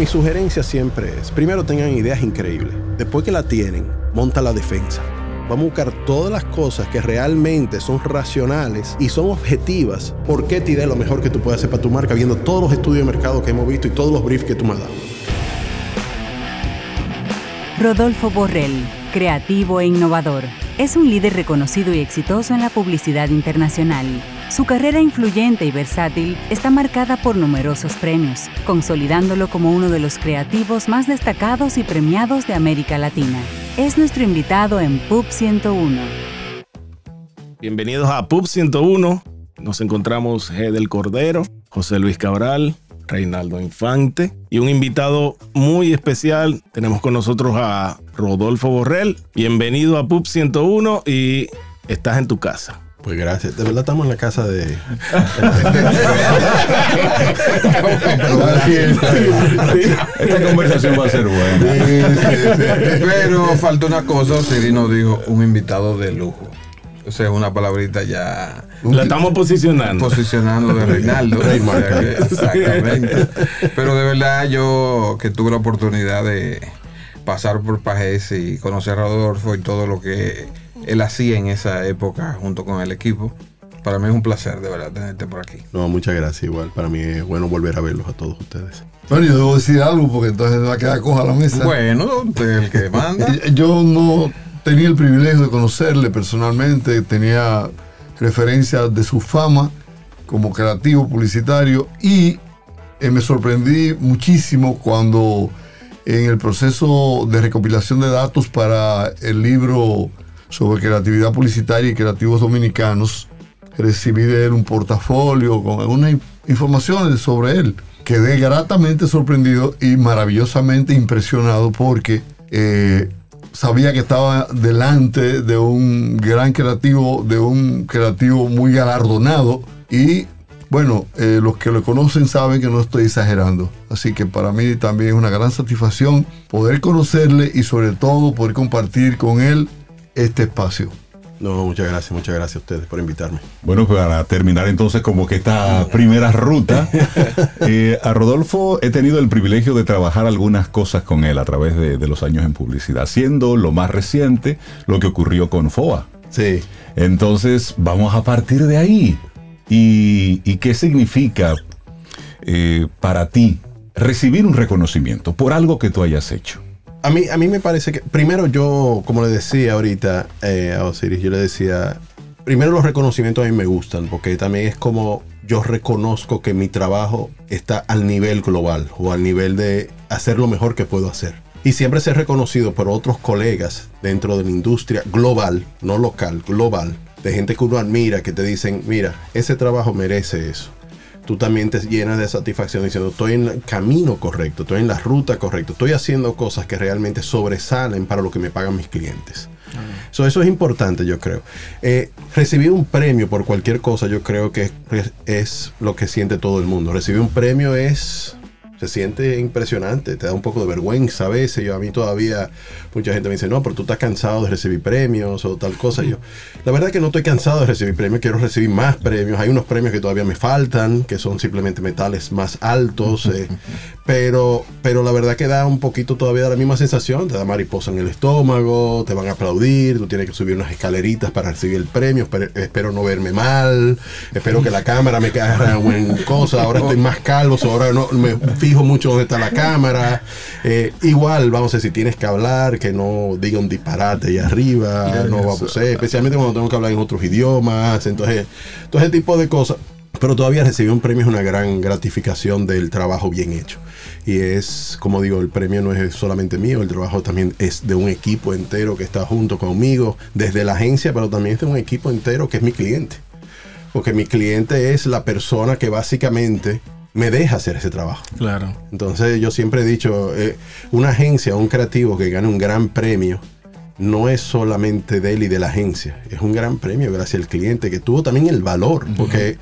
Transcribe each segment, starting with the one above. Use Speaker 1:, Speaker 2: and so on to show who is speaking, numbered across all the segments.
Speaker 1: Mi sugerencia siempre es, primero tengan ideas increíbles. Después que la tienen, monta la defensa. Vamos a buscar todas las cosas que realmente son racionales y son objetivas. ¿Por qué te lo mejor que tú puedes hacer para tu marca viendo todos los estudios de mercado que hemos visto y todos los briefs que tú me has dado?
Speaker 2: Rodolfo Borrell, creativo e innovador, es un líder reconocido y exitoso en la publicidad internacional. Su carrera influyente y versátil está marcada por numerosos premios, consolidándolo como uno de los creativos más destacados y premiados de América Latina es nuestro invitado en PUB 101.
Speaker 3: Bienvenidos a PUB 101. Nos encontramos G del Cordero, José Luis Cabral, Reinaldo Infante y un invitado muy especial. Tenemos con nosotros a Rodolfo Borrell. Bienvenido a PUB 101 y estás en tu casa.
Speaker 1: Pues gracias. De verdad estamos en la casa de.
Speaker 4: Esta conversación va a ser buena. Pero falta una cosa, Siri nos dijo un invitado de lujo. O sea, una palabrita ya.
Speaker 3: La estamos posicionando.
Speaker 4: Posicionando de Reinaldo. Exactamente. Pero de verdad, yo que tuve la oportunidad de pasar por Pajes y conocer a Rodolfo y todo lo que él hacía en esa época junto con el equipo. Para mí es un placer, de verdad, tenerte por aquí.
Speaker 1: No, muchas gracias. Igual, para mí es bueno volver a verlos a todos ustedes.
Speaker 5: Bueno, yo debo decir algo porque entonces me va a quedar coja la mesa.
Speaker 4: Bueno, el que manda.
Speaker 5: yo no tenía el privilegio de conocerle personalmente, tenía referencias de su fama como creativo publicitario y eh, me sorprendí muchísimo cuando en el proceso de recopilación de datos para el libro sobre creatividad publicitaria y creativos dominicanos. Recibí de él un portafolio con algunas informaciones sobre él. Quedé gratamente sorprendido y maravillosamente impresionado porque eh, sabía que estaba delante de un gran creativo, de un creativo muy galardonado y bueno, eh, los que lo conocen saben que no estoy exagerando. Así que para mí también es una gran satisfacción poder conocerle y sobre todo poder compartir con él este espacio.
Speaker 1: No, muchas gracias, muchas gracias a ustedes por invitarme.
Speaker 4: Bueno, pues para terminar entonces como que esta primera ruta, eh, a Rodolfo he tenido el privilegio de trabajar algunas cosas con él a través de, los años en publicidad, siendo lo más reciente lo que ocurrió con FOA.
Speaker 1: Sí.
Speaker 4: Entonces, vamos a partir de ahí. ¿Y, qué significa eh, para ti recibir un reconocimiento por algo que tú hayas hecho?
Speaker 1: A mí, a mí me parece que, primero yo, como le decía ahorita eh, a Osiris, yo le decía, primero los reconocimientos a mí me gustan, porque también es como yo reconozco que mi trabajo está al nivel global o al nivel de hacer lo mejor que puedo hacer. Y siempre ser reconocido por otros colegas dentro de la industria global, no local, global, de gente que uno admira, que te dicen, mira, ese trabajo merece eso tú también te llenas de satisfacción diciendo, estoy en el camino correcto, estoy en la ruta correcta, estoy haciendo cosas que realmente sobresalen para lo que me pagan mis clientes. eso es importante, yo creo. Eh, recibir un premio por cualquier cosa, yo creo que es lo que siente todo el mundo. Recibir un premio es se siente impresionante, te da un poco de vergüenza a veces. Yo a mí todavía, mucha gente me dice, no, pero tú estás cansado de recibir premios o tal cosa. yo, la verdad es que no estoy cansado de recibir premios, quiero recibir más premios. Hay unos premios que todavía me faltan, que son simplemente metales más altos, eh, pero, pero la verdad que da un poquito todavía la misma sensación, te da mariposa en el estómago, te van a aplaudir, tú tienes que subir unas escaleritas para recibir el premio, espero, no verme mal, espero que la cámara me caiga en cosa, ahora estoy más calvo, ahora no me fijo mucho dónde está la cámara. Eh, igual, vamos a decir, si tienes que hablar, que no diga un disparate ahí arriba, no va a especialmente cuando tengo que hablar en otros idiomas, entonces, todo ese tipo de cosas. Pero todavía recibir un premio es una gran gratificación del trabajo bien hecho. Y es, como digo, el premio no es solamente mío, el trabajo también es de un equipo entero que está junto conmigo, desde la agencia, pero también es de un equipo entero que es mi cliente. Porque mi cliente es la persona que básicamente me deja hacer ese trabajo.
Speaker 3: Claro.
Speaker 1: Entonces yo siempre he dicho, eh, una agencia, un creativo que gane un gran premio, no es solamente de él y de la agencia, es un gran premio gracias al cliente que tuvo también el valor, porque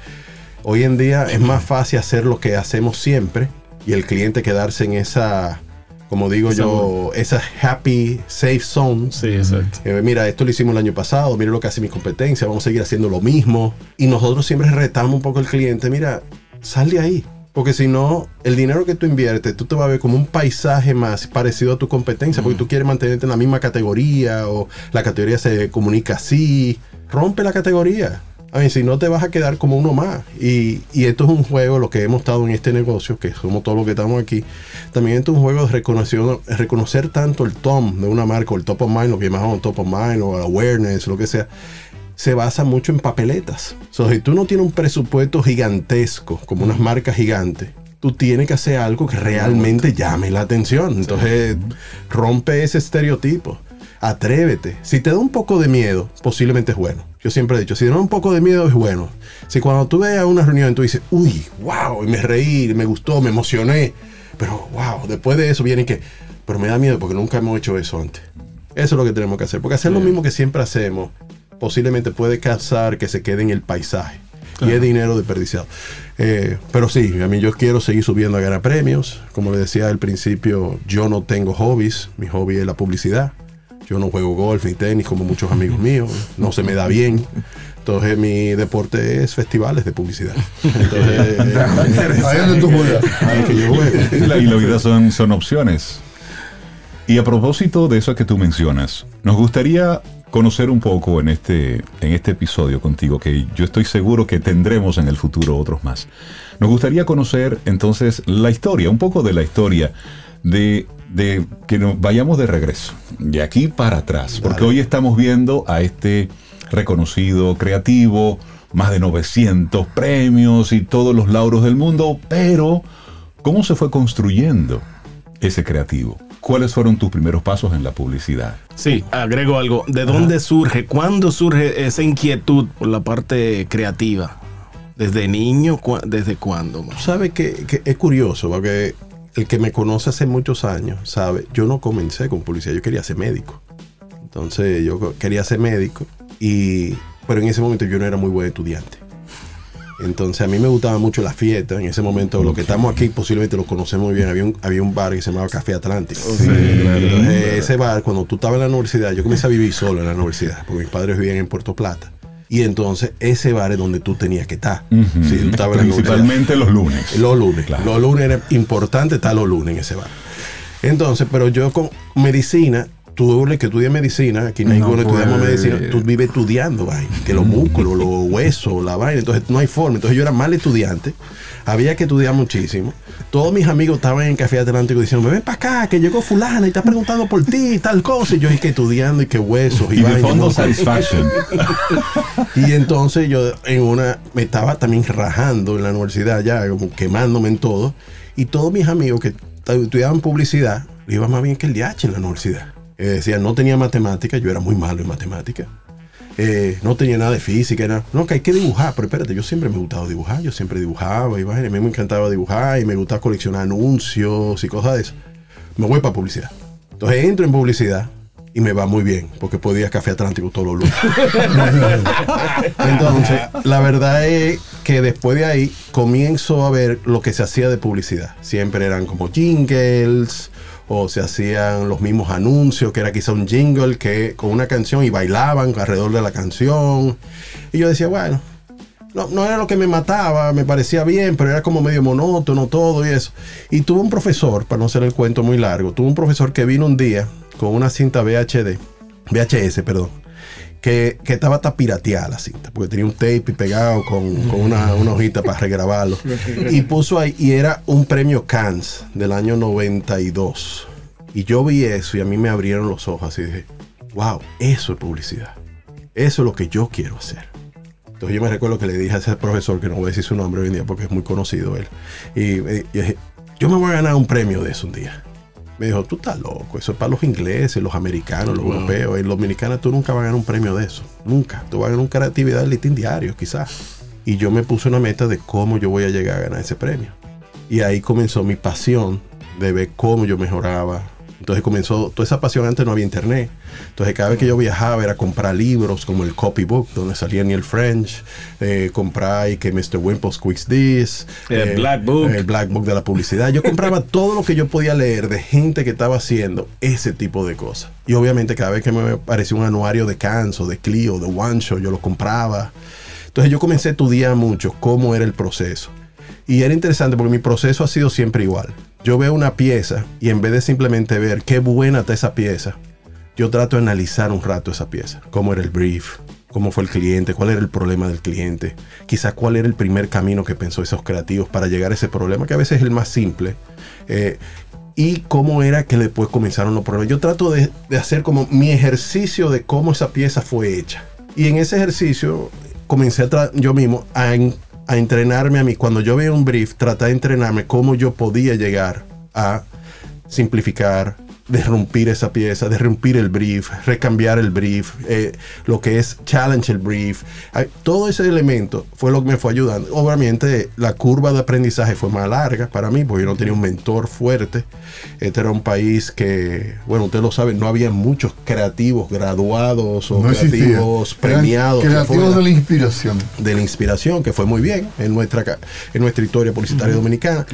Speaker 1: hoy en día es más fácil hacer lo que hacemos siempre y el cliente quedarse en esa, como digo yo, esa happy, safe zone.
Speaker 3: Sí, exacto.
Speaker 1: Eh, mira, esto lo hicimos el año pasado, mira lo que hace mi competencia, vamos a seguir haciendo lo mismo. Y nosotros siempre retamos un poco al cliente, mira, sal de ahí Porque si no, el dinero que tú inviertes, tú te vas a ver como un paisaje más parecido a tu competencia, porque tú quieres mantenerte en la misma categoría o la categoría se comunica así. Rompe la categoría. A ver, si no te vas a quedar como uno más. Y, y esto es un juego, lo que hemos estado en este negocio, que somos todos los que estamos aquí. También esto es un juego de reconocer, reconocer tanto el tom de una marca, o el top of mind, lo que llamamos top of mind, o awareness, lo que sea se basa mucho en papeletas. So, si tú no tienes un presupuesto gigantesco, como unas marcas gigantes, tú tienes que hacer algo que realmente llame la atención. Entonces, rompe ese estereotipo. Atrévete. Si te da un poco de miedo, posiblemente es bueno. Yo siempre he dicho, si te da un poco de miedo, es bueno. Si cuando tú ves a una reunión, tú dices, uy, wow, y me reí, me gustó, me emocioné, pero wow, después de eso viene que, pero me da miedo porque nunca hemos hecho eso antes. Eso es lo que tenemos que hacer. Porque hacer lo mismo que siempre hacemos posiblemente puede causar que se quede en el paisaje. Y es dinero desperdiciado. Eh, pero sí, a mí yo quiero seguir subiendo a ganar premios. Como le decía al principio, yo no tengo hobbies. Mi hobby es la publicidad. Yo no juego golf ni tenis como muchos amigos míos. No se me da bien. Entonces mi deporte es festivales de publicidad. Entonces,
Speaker 5: Ahí donde tú juegas.
Speaker 1: ahí que yo juego.
Speaker 6: Y la, y la vida son, son opciones. Y a propósito de eso que tú mencionas, nos gustaría conocer un poco en este, en este episodio contigo, que yo estoy seguro que tendremos en el futuro otros más. Nos gustaría conocer entonces la historia, un poco de la historia de, de que nos vayamos de regreso, de aquí para atrás, porque hoy estamos viendo a este reconocido creativo, más de 900 premios y todos los lauros del mundo, pero ¿cómo se fue construyendo ese creativo? ¿Cuáles fueron tus primeros pasos en la publicidad?
Speaker 3: Sí, agrego algo. ¿De dónde surge, cuándo surge esa inquietud por la parte creativa? ¿Desde niño? ¿Cu- ¿Desde cuándo?
Speaker 1: ¿Sabe que, que es curioso? Porque el que me conoce hace muchos años, sabe, yo no comencé con publicidad, yo quería ser médico. Entonces yo quería ser médico, y, pero en ese momento yo no era muy buen estudiante. Entonces a mí me gustaba mucho la fiesta. En ese momento, lo que estamos aquí posiblemente lo conocemos muy bien. Había un, había un bar que se llamaba Café Atlántico. Entonces, ese bar, cuando tú estabas en la universidad, yo comencé a vivir solo en la universidad, porque mis padres vivían en Puerto Plata. Y entonces ese bar es donde tú tenías que estar.
Speaker 6: Ujú.
Speaker 1: Si tú estabas en la universidad.
Speaker 6: Principalmente los lunes.
Speaker 1: Los lunes.
Speaker 6: Claro.
Speaker 1: Los lunes era importante estar los lunes en ese bar. Entonces, pero yo con medicina, tú que estudias medicina, aquí
Speaker 4: No
Speaker 1: ninguno estudiamos medicina, tú vives estudiando, vaina, que los músculos, los huesos, la vaina, entonces no hay forma. Entonces yo era mal estudiante, había que estudiar muchísimo. Todos mis amigos estaban en Café Atlántico diciendo, ven para acá, que llegó fulana y está preguntando por ti y tal cosa. Y yo, que estudiando y que huesos y,
Speaker 6: Y
Speaker 1: vaina,
Speaker 6: fondo satisfaction.
Speaker 1: Y entonces yo en una me estaba también rajando en la universidad ya, como quemándome en todo. Y todos mis amigos que estudiaban publicidad, le iba más bien que el DH en la universidad. Eh, decían, no tenía matemática, yo era muy malo en matemática. Eh, no tenía nada de física, era, no, que hay que dibujar, pero espérate, yo siempre me ha gustado dibujar, yo siempre dibujaba, y a mí me encantaba dibujar y me gustaba coleccionar anuncios y cosas de eso. Me voy para publicidad. Entonces entro en publicidad y me va muy bien, porque podía Café Atlántico todos los lunes. Entonces, la verdad es que después de ahí comienzo a ver lo que se hacía de publicidad. Siempre eran como jingles o se hacían los mismos anuncios, que era quizá un jingle que con una canción y bailaban alrededor de la canción. Y yo decía, bueno, no, no era lo que me mataba, me parecía bien, pero era como medio monótono todo y eso. Y tuve un profesor, para no hacer el cuento muy largo, tuve un profesor que vino un día con una cinta VHD, VHS, perdón, que, que estaba hasta pirateada la cinta, porque tenía un tape pegado con, con una, una hojita para regrabarlo. Y puso ahí, y era un premio Cannes del año 92. Y yo vi eso y a mí me abrieron los ojos y dije, wow, eso es publicidad. Eso es lo que yo quiero hacer. Entonces yo me recuerdo que le dije a ese profesor, que no voy a decir su nombre hoy en día porque es muy conocido él, y, dije, yo me voy a ganar un premio de eso un día. Me dijo, tú estás loco, eso es para los ingleses, los americanos, los europeos, en los dominicanos tú nunca vas a ganar un premio de eso, nunca. Tú vas a ganar un creatividad del listín diario, quizás. Y yo me puse una meta de cómo yo voy a llegar a ganar ese premio. Y ahí comenzó mi pasión de ver cómo yo mejoraba. Entonces comenzó toda esa pasión. Antes no había internet. Entonces cada vez que yo viajaba era comprar libros como el copybook, donde salía Neil French, eh, comprar y que Mr. Wimple's Quiz This,
Speaker 3: El Black Book.
Speaker 1: el Black Book de la publicidad. Yo compraba todo lo que yo podía leer de gente que estaba haciendo ese tipo de cosas. Y obviamente cada vez que me parecía un anuario de Canso, de Clio, de One Show, yo lo compraba. Entonces yo comencé a estudiar mucho cómo era el proceso. Y era interesante porque mi proceso ha sido siempre igual. Yo veo una pieza y en vez de simplemente ver qué buena está esa pieza, yo trato de analizar un rato esa pieza. Cómo era el brief, cómo fue el cliente, cuál era el problema del cliente, quizás cuál era el primer camino que pensó esos creativos para llegar a ese problema, que a veces es el más simple. Eh, y cómo era que después comenzaron los problemas. Yo trato de, hacer como mi ejercicio de cómo esa pieza fue hecha. Y en ese ejercicio comencé a yo mismo a, a entrenarme a mí. Cuando yo veía un brief, tratar de entrenarme cómo yo podía llegar a simplificar, derrumpir esa pieza, derrumpir el brief, recambiar el brief, eh, lo que es challenge el brief. Todo ese elemento fue lo que me fue ayudando. Obviamente la curva de aprendizaje fue más larga para mí porque yo no tenía un mentor fuerte. Este era un país que, bueno, usted lo sabe, no había muchos creativos graduados o
Speaker 5: No
Speaker 1: creativos premiados.
Speaker 5: Creativos de la inspiración.
Speaker 1: de la inspiración, que fue muy bien en nuestra, en nuestra historia publicitaria dominicana.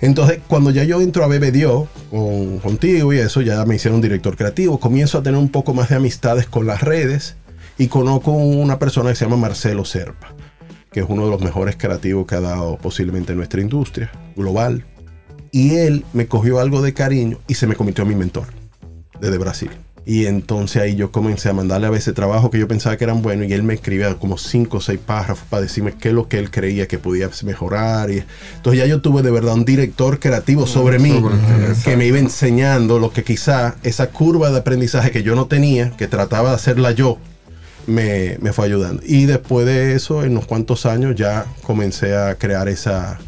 Speaker 1: Entonces, cuando ya yo entro a BBDO con, contigo y eso, ya me hicieron director creativo, comienzo a tener un poco más de amistades con las redes y conozco una persona que se llama Marcelo Serpa, que es uno de los mejores creativos que ha dado posiblemente en nuestra industria global. Y él me cogió algo de cariño y se me convirtió en mi mentor desde Brasil. Y entonces ahí yo comencé a mandarle a veces trabajo que yo pensaba que eran buenos y él me escribía como cinco o seis párrafos para decirme qué es lo que él creía que podía mejorar. Y entonces ya yo tuve de verdad un director creativo sobre mí
Speaker 4: sobre
Speaker 1: que me iba enseñando lo que quizá esa curva de aprendizaje que yo no tenía, que trataba de hacerla yo, me, me fue ayudando. Y después de eso, en unos cuantos años, ya comencé a crear esa,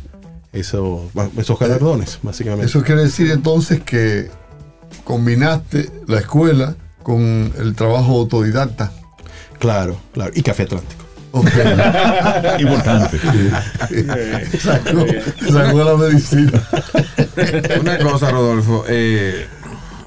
Speaker 1: eso, esos galardones, básicamente.
Speaker 5: Eso quiere decir entonces que combinaste la escuela con el trabajo autodidacta.
Speaker 1: Claro, claro. Y Café Atlántico.
Speaker 5: Ok.
Speaker 6: Importante.
Speaker 5: sacó, sacó la medicina.
Speaker 4: Una cosa, Rodolfo. eh,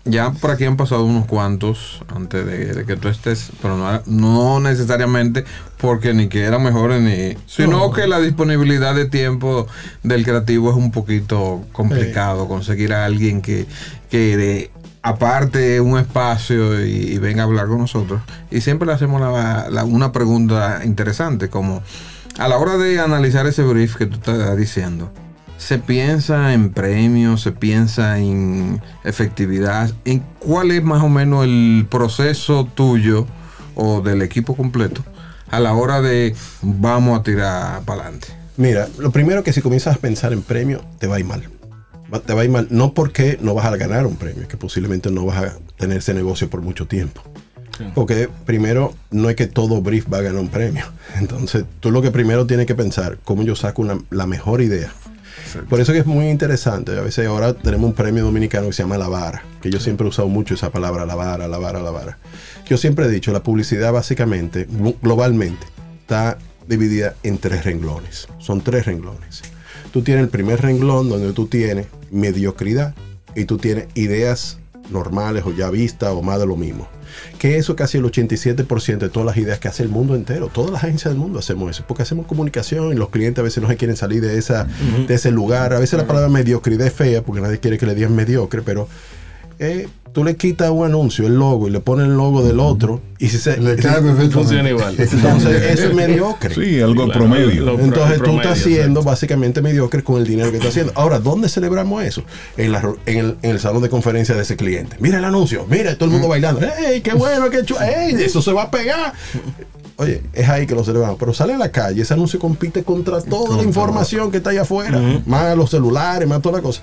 Speaker 4: ya por aquí han pasado unos cuantos antes de, de que tú estés, pero no, no necesariamente porque ni que eran mejores ni. Sino que la disponibilidad de tiempo del creativo es un poquito complicado. Conseguir a alguien que, que de- aparte un espacio y, y venga a hablar con nosotros. Y siempre le hacemos la- la- una pregunta interesante, como a la hora de analizar ese brief que tú estás diciendo. Se piensa en premios, se piensa en efectividad. ¿En cuál es más o menos el proceso tuyo o del equipo completo a la hora de vamos a tirar para adelante?
Speaker 1: Mira, lo primero que si comienzas a pensar en premio, te va a ir mal. Te va a ir mal, no porque no vas a ganar un premio, que posiblemente no vas a tener ese negocio por mucho tiempo. Porque primero, no es que todo brief va a ganar un premio. Entonces, tú lo que primero tienes que pensar, cómo yo saco una- la mejor idea. Por eso que es muy interesante. A veces ahora tenemos un premio dominicano que se llama La Vara, que yo siempre he usado mucho esa palabra, la vara, la vara, la vara. Yo siempre he dicho, la publicidad básicamente, glo- globalmente, está dividida en tres renglones. Son tres renglones. Tú tienes el primer renglón donde tú tienes mediocridad y tú tienes ideas normales o ya vistas o más de lo mismo. Que eso casi el 87% de todas las ideas que hace el mundo entero, todas las agencias del mundo hacemos eso, porque hacemos comunicación y los clientes a veces no se quieren salir de, esa, de ese lugar. A veces la palabra mediocridad es fea porque nadie quiere que le digan mediocre, pero eh, tú le quitas un anuncio, el logo, y le pones el logo del otro, y si se...
Speaker 5: Le
Speaker 1: si-
Speaker 5: cae.
Speaker 3: Funciona igual.
Speaker 1: entonces eso es mediocre.
Speaker 6: Sí, algo
Speaker 3: Claro,
Speaker 6: promedio.
Speaker 3: lo-
Speaker 1: Entonces tú estás siendo
Speaker 3: exacto.
Speaker 1: básicamente mediocre con el dinero que estás haciendo. Ahora, ¿dónde celebramos eso? En, la- en el, en el salón de conferencia de ese cliente. Mira el anuncio, mira todo el mundo bailando. ¡Ey, qué bueno, qué chulo! ¡Ey, eso se va a pegar! Oye, es ahí que lo celebramos. Pero sale a la calle, ese anuncio compite contra toda la información que está allá afuera. Más los celulares, más toda la cosa.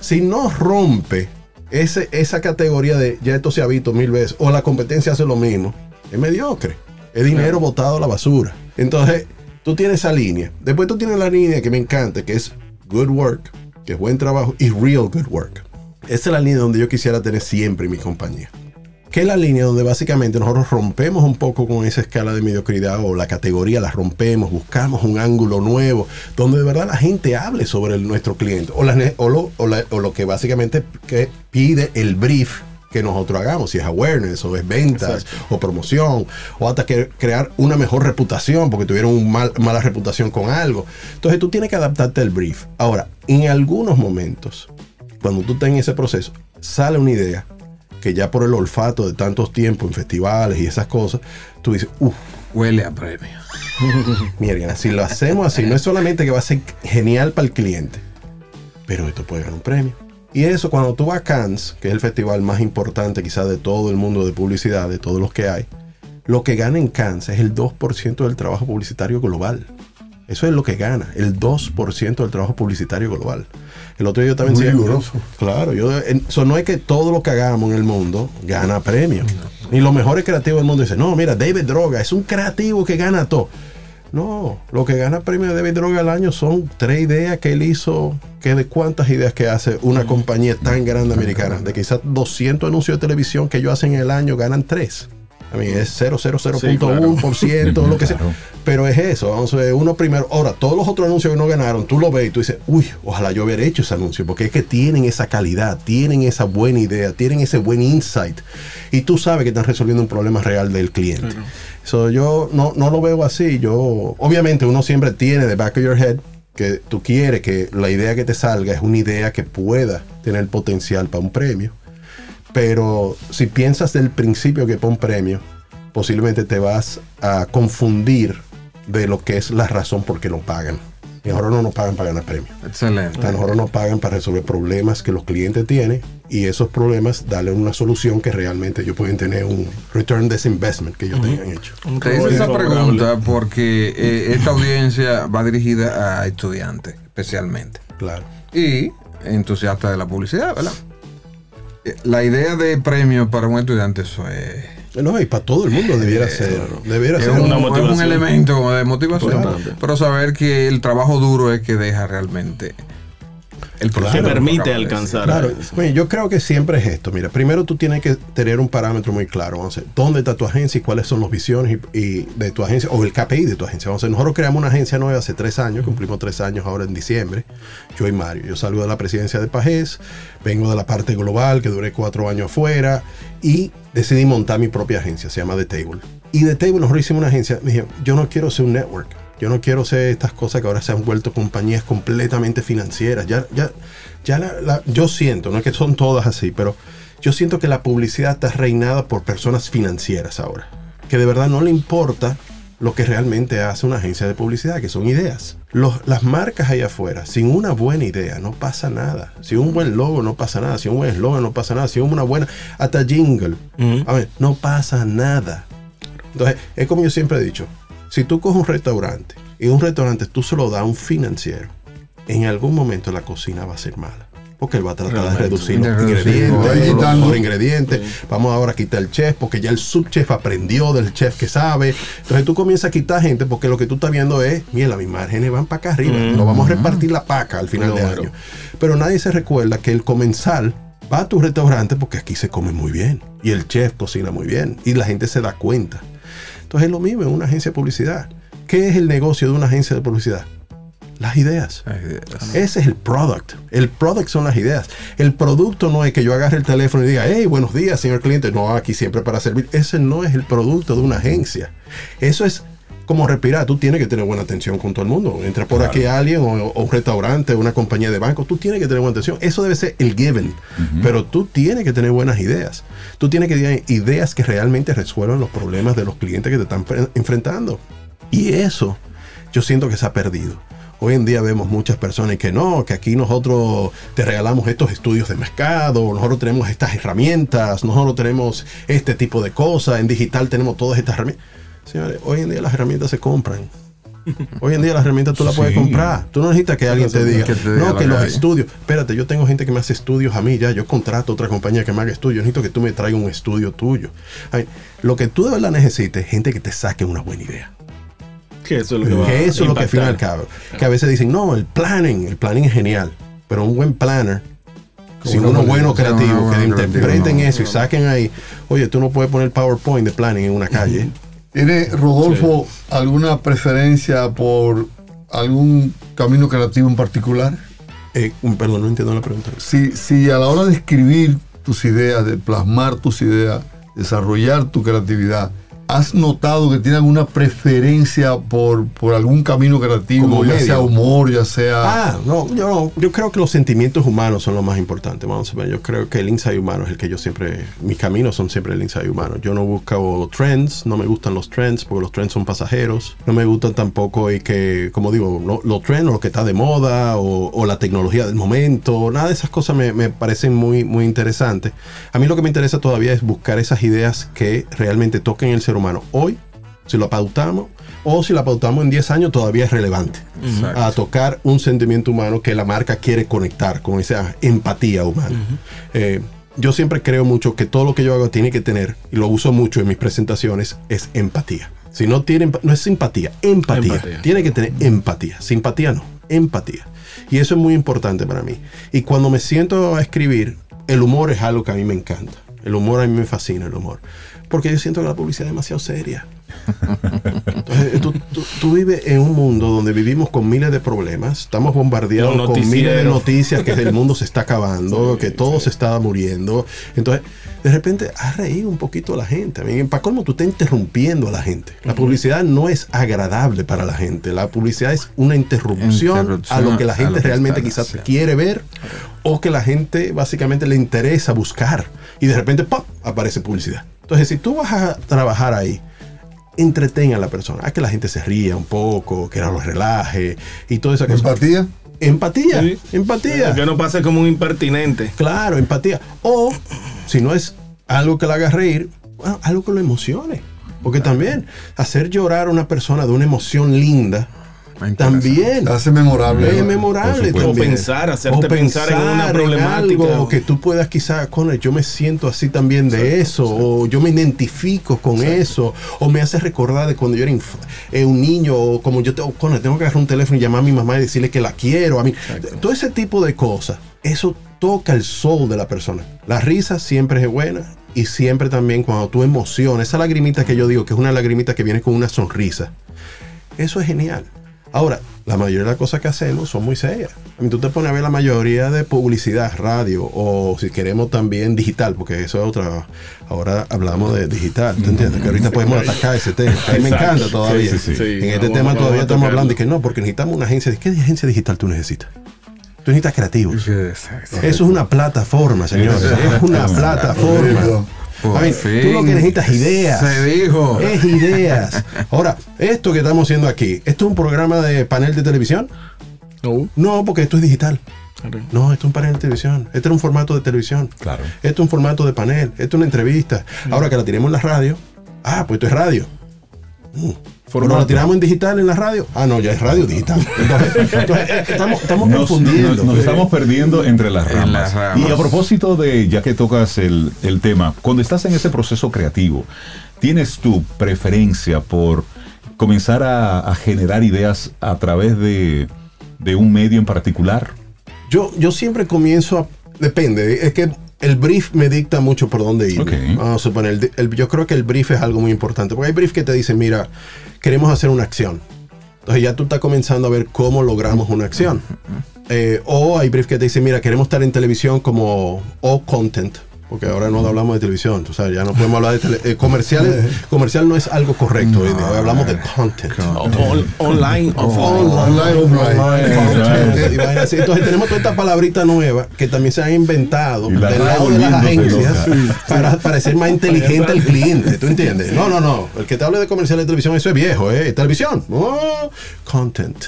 Speaker 1: Si no rompe ese, esa categoría de ya esto se ha visto mil veces, o la competencia hace lo mismo, es mediocre. Es dinero botado a la basura. Entonces, tú tienes esa línea. Después tú tienes la línea que me encanta, que es good work, que es buen trabajo, y real good work. Esa es la línea donde yo quisiera tener siempre mi compañía. Que es la línea donde básicamente nosotros rompemos un poco con esa escala de mediocridad o la categoría la rompemos, buscamos un ángulo nuevo, donde de verdad la gente hable sobre el- nuestro cliente o, la ne- o lo, o la- o lo que básicamente que pide el brief que nosotros hagamos, si es awareness o es ventas o promoción o hasta que crear una mejor reputación porque tuvieron una mala reputación con algo. Entonces tú tienes que adaptarte al brief. Ahora, en algunos momentos, cuando tú estás en ese proceso, sale una idea que ya por el olfato de tantos tiempos en festivales y esas cosas, tú dices, uff,
Speaker 4: huele a premio.
Speaker 1: Miren, si lo hacemos así, no es solamente que va a ser genial para el cliente, pero esto puede ganar un premio. Y eso cuando tú vas a Cannes, que es el festival más importante quizás de todo el mundo de publicidad, de todos los que hay, lo que gana en Cannes es el 2% del trabajo publicitario global. Eso es lo que gana, el 2% del trabajo publicitario global. El otro día yo también
Speaker 5: Muy riguroso.
Speaker 1: Claro, yo, en- so no es que todo lo que hagamos en el mundo gana premios. Ni los mejores creativos del mundo dicen, no, mira, David Droga es un creativo que gana todo. No, lo que gana premio de David Droga al año son tres ideas que él hizo, que de cuántas ideas que hace una compañía tan grande americana. De quizás 200 anuncios de televisión que ellos hacen en el año, ganan tres. A mí es 0,0001%, lo que sea.
Speaker 6: Claro.
Speaker 1: Pero es eso, vamos a ver, uno primero. Ahora, todos los otros anuncios que no ganaron, tú lo ves y tú dices, uy, ojalá yo hubiera hecho ese anuncio, porque es que tienen esa calidad, tienen esa buena idea, tienen ese buen insight. Y tú sabes que están resolviendo un problema real del cliente. So, yo no, no lo veo así. Yo, obviamente, uno siempre tiene de back of your head que tú quieres que la idea que te salga es una idea que pueda tener potencial para un premio. Pero si piensas del principio que un premio, posiblemente te vas a confundir de lo que es la razón por qué lo pagan. Y ahora no nos pagan para ganar premios.
Speaker 4: Excelente.
Speaker 1: A nosotros nos pagan para resolver problemas que los clientes tienen y esos problemas darle una solución que realmente ellos pueden tener un return de ese investment que ellos tengan hecho.
Speaker 4: Te hice esa pregunta porque eh, esta audiencia va dirigida a estudiantes, especialmente.
Speaker 1: Claro.
Speaker 4: Y entusiastas de la publicidad, ¿verdad? Eh, La idea de premio para un estudiante, eso es.
Speaker 1: No, y para todo el mundo debiera ser. Debiera
Speaker 4: Es
Speaker 1: ser
Speaker 4: un,
Speaker 3: una
Speaker 4: es un
Speaker 3: motivación.
Speaker 4: elemento como de motivación.
Speaker 3: Importante.
Speaker 4: Pero saber que el trabajo duro es que deja realmente el
Speaker 1: Claro.
Speaker 3: que permite alcanzar.
Speaker 1: Claro, yo creo que siempre es esto. Mira, primero tú tienes que tener un parámetro muy claro. Vamos a ver, ¿dónde está tu agencia y cuáles son las visiones y, y de tu agencia o el KPI de tu agencia? Vamos a ver, nosotros creamos una agencia nueva hace tres años, cumplimos tres años ahora en diciembre. Yo y Mario. Yo salgo de la presidencia de Pajés, vengo de la parte global, que duré cuatro años afuera y decidí montar mi propia agencia, se llama The Table. Y The Table nosotros hicimos una agencia, me dije, yo no quiero ser un network. Yo no quiero ser estas cosas que ahora se han vuelto compañías completamente financieras. Ya, ya, ya la- la- yo siento, no es que son todas así, pero yo siento que la publicidad está reinada por personas financieras ahora. Que de verdad no le importa lo que realmente hace una agencia de publicidad, que son ideas. Los- las marcas allá afuera, sin una buena idea, no pasa nada. Sin un buen logo, no pasa nada. Sin un buen eslogan, no pasa nada. Sin una buena, hasta jingle.
Speaker 3: Ujú.
Speaker 1: A ver, no pasa nada. Entonces, es como yo siempre he dicho, si tú coges un restaurante y un restaurante tú se lo das a un financiero, en algún momento la cocina va a ser mala. Porque él va a tratar
Speaker 3: Realmente.
Speaker 1: de reducir los ingredientes, los- ingredientes. Vamos ahora a quitar el chef porque ya el subchef aprendió del chef que sabe. Entonces tú comienzas a quitar gente porque lo que tú estás viendo es, mira, mis márgenes van para acá arriba. Nos vamos a repartir la paca al final de año. Pero nadie se recuerda que el comensal va a tu restaurante porque aquí se come muy bien. Y el chef cocina muy bien. Y la gente se da cuenta. Entonces es lo mismo en una agencia de publicidad. ¿Qué es el negocio de una agencia de publicidad? Las ideas.
Speaker 4: Las ideas.
Speaker 1: Ese es el product. El product son las ideas. El producto no es que yo agarre el teléfono y diga, hey, buenos días, señor cliente. No, aquí siempre para servir. Ese no es el producto de una agencia. Eso es como respirar. Tú tienes que tener buena atención con todo el mundo. Entra por aquí alguien o, o un restaurante, una compañía de banco. Tú tienes que tener buena atención. Eso debe ser el given. Pero tú tienes que tener buenas ideas. Tú tienes que tener ideas que realmente resuelvan los problemas de los clientes que te están enfrentando. Y eso yo siento que se ha perdido. Hoy en día vemos muchas personas que no, que aquí nosotros te regalamos estos estudios de mercado, nosotros tenemos estas herramientas, nosotros tenemos este tipo de cosas, en digital tenemos todas estas herramientas. Señores, hoy en día las herramientas se compran. Hoy en día las herramientas tú las puedes comprar. Tú no necesitas que alguien te diga,
Speaker 4: Que te diga
Speaker 1: no, que los
Speaker 4: hay".
Speaker 1: estudios. Espérate, yo tengo gente que me hace estudios a mí ya. Yo contrato a otra compañía que me haga estudios. Necesito que tú me traigas un estudio tuyo. Ay, lo que tú de verdad necesites es gente que te saque una buena idea.
Speaker 3: Que eso es lo que, va
Speaker 1: Que eso
Speaker 3: a
Speaker 1: es lo que al fin y al
Speaker 3: impactar.
Speaker 1: cabo. Que a veces dicen, no, el planning, el planning es genial. Pero un buen planner, sin unos buenos creativos
Speaker 4: una
Speaker 1: que interpreten eso y saquen ahí, oye, tú no puedes poner PowerPoint de planning en una calle.
Speaker 5: ¿Tiene Rodolfo alguna preferencia por algún camino creativo en particular?
Speaker 1: Eh, un- perdón, no entiendo la pregunta.
Speaker 5: Si, si a la hora de escribir tus ideas, de plasmar tus ideas, desarrollar tu creatividad, ¿has notado que tiene alguna preferencia por, por algún camino creativo, ya sea humor, ya sea...
Speaker 1: Ah, no, yo, no, yo creo que los sentimientos humanos son lo más importante. Vamos a ver, yo creo que el insight humano es el que yo siempre, mis caminos son siempre el insight humano. Yo no busco trends, no me gustan los trends porque los trends son pasajeros. No me gustan tampoco y que, como digo, no- los trends o lo que está de moda o, o la tecnología del momento, nada de esas cosas me, me parecen muy, muy interesantes. A mí lo que me interesa todavía es buscar esas ideas que realmente toquen el ser humano hoy si lo pautamos o si la pautamos en 10 años todavía es relevante
Speaker 4: Exacto.
Speaker 1: a tocar un sentimiento humano que la marca quiere conectar con esa empatía humana. Eh, yo siempre creo mucho que todo lo que yo hago tiene que tener, y lo uso mucho en mis presentaciones, es empatía. Si no tiene, no es simpatía, empatía.
Speaker 3: Empatía.
Speaker 1: Tiene que tener empatía. Simpatía no, empatía. Y eso es muy importante para mí. Y cuando me siento a escribir, el humor es algo que a mí me encanta. El humor a mí me fascina, el humor. Porque yo siento que la publicidad es demasiado seria. Entonces, tú, tú- tú vives en un mundo donde vivimos con miles de problemas, estamos bombardeados con miles de noticias que el mundo se está acabando, que todo se está muriendo. Entonces, de repente, haz reír un poquito a la gente. Mí, para colmo, tú estás interrumpiendo a la gente. La publicidad no es agradable para la gente. La publicidad es una interrupción,
Speaker 4: Interrupción
Speaker 1: a lo que la gente
Speaker 4: que
Speaker 1: realmente quizás quiere ver o que la gente básicamente le interesa buscar. Y de repente, ¡pum!, aparece publicidad. Entonces, si tú vas a trabajar ahí, entretenga a la persona, a que la gente se ría un poco, que no lo relaje y toda esa cosa.
Speaker 5: ¿Empatía?
Speaker 1: Empatía,
Speaker 3: Sí.
Speaker 1: empatía.
Speaker 3: Que no pase como un impertinente.
Speaker 1: Claro, empatía. O si no es algo que le haga reír, bueno, algo que lo emocione. Porque también hacer llorar a una persona de una emoción linda. También
Speaker 5: Hace memorable.
Speaker 1: es memorable.
Speaker 3: O pensar, hacerte
Speaker 1: O
Speaker 3: pensar en una problemática.
Speaker 1: algo que tú puedas quizás, con yo me siento así también de eso, o yo me identifico con eso, o me hace recordar de cuando yo era eh, un niño, o como yo tengo, tengo que agarrar un teléfono y llamar a mi mamá y decirle que la quiero. A mí, todo ese tipo de cosas, eso toca el soul de la persona. La risa siempre es buena. Y siempre también cuando tú emocionas, esa lagrimita que yo digo, que es una lagrimita que viene con una sonrisa, eso es genial. Ahora, la mayoría de las cosas que hacemos son muy serias. A mí tú te pones a ver la mayoría de publicidad, radio, o si queremos también digital, porque eso es otra. Ahora hablamos de digital, ¿tú entiendes? Que ahorita podemos atacar ese tema. que A mí me encanta todavía.
Speaker 6: Sí, sí, sí.
Speaker 1: En este
Speaker 3: Vamos-
Speaker 1: tema
Speaker 3: vamos
Speaker 1: todavía estamos hablando de que no, porque necesitamos una agencia. ¿Qué agencia digital tú necesitas? Tú necesitas creativos. Eso es una plataforma, señores. Es una plataforma.
Speaker 4: Por
Speaker 1: A ver, tú lo que necesitas es ideas.
Speaker 4: Se dijo.
Speaker 1: Es ideas. Ahora, esto que estamos haciendo aquí, ¿esto es un programa de panel de televisión?
Speaker 3: No.
Speaker 1: No, porque esto es digital. No, esto es un panel de televisión. Este es un formato de televisión.
Speaker 6: Claro.
Speaker 1: Esto es un formato de panel. Esto es una entrevista. Ahora que la tiremos en la radio. Ah, pues esto es radio. Mm. Pero la tiramos en digital en la radio. Ah, no, ya es radio digital. Entonces, entonces, eh, estamos, estamos
Speaker 6: Nos,
Speaker 1: confundiendo.
Speaker 6: nos- nos estamos perdiendo entre las
Speaker 4: En
Speaker 6: ramas.
Speaker 4: las ramas.
Speaker 6: Y a propósito de, ya que tocas el, el tema, cuando estás en ese proceso creativo, ¿tienes tu preferencia por comenzar a, a generar ideas a través de, de un medio en particular?
Speaker 1: Yo, yo siempre comienzo a. Depende, es que el brief me dicta mucho por dónde ir. Vamos a suponer, el- el- yo creo que el brief es algo muy importante. Porque hay brief que te dicen, mira, queremos hacer una acción. Entonces ya tú estás comenzando a ver cómo logramos una acción. Eh, o hay brief que te dicen, mira, queremos estar en televisión como o content. Porque ahora no hablamos de televisión, tú sabes, ya no podemos hablar de tele- eh, comerciales. Comercial no es algo correcto día, hoy hablamos de content.
Speaker 3: On- online, offline.
Speaker 5: Online.
Speaker 1: Content, así. Entonces tenemos toda esta palabrita nueva que también se han inventado del lado de las agencias para parecer más inteligente el cliente. ¿Tú entiendes? No, no, no. El que te hable de comercial de televisión, eso es viejo, ¿eh? Televisión. Oh, content.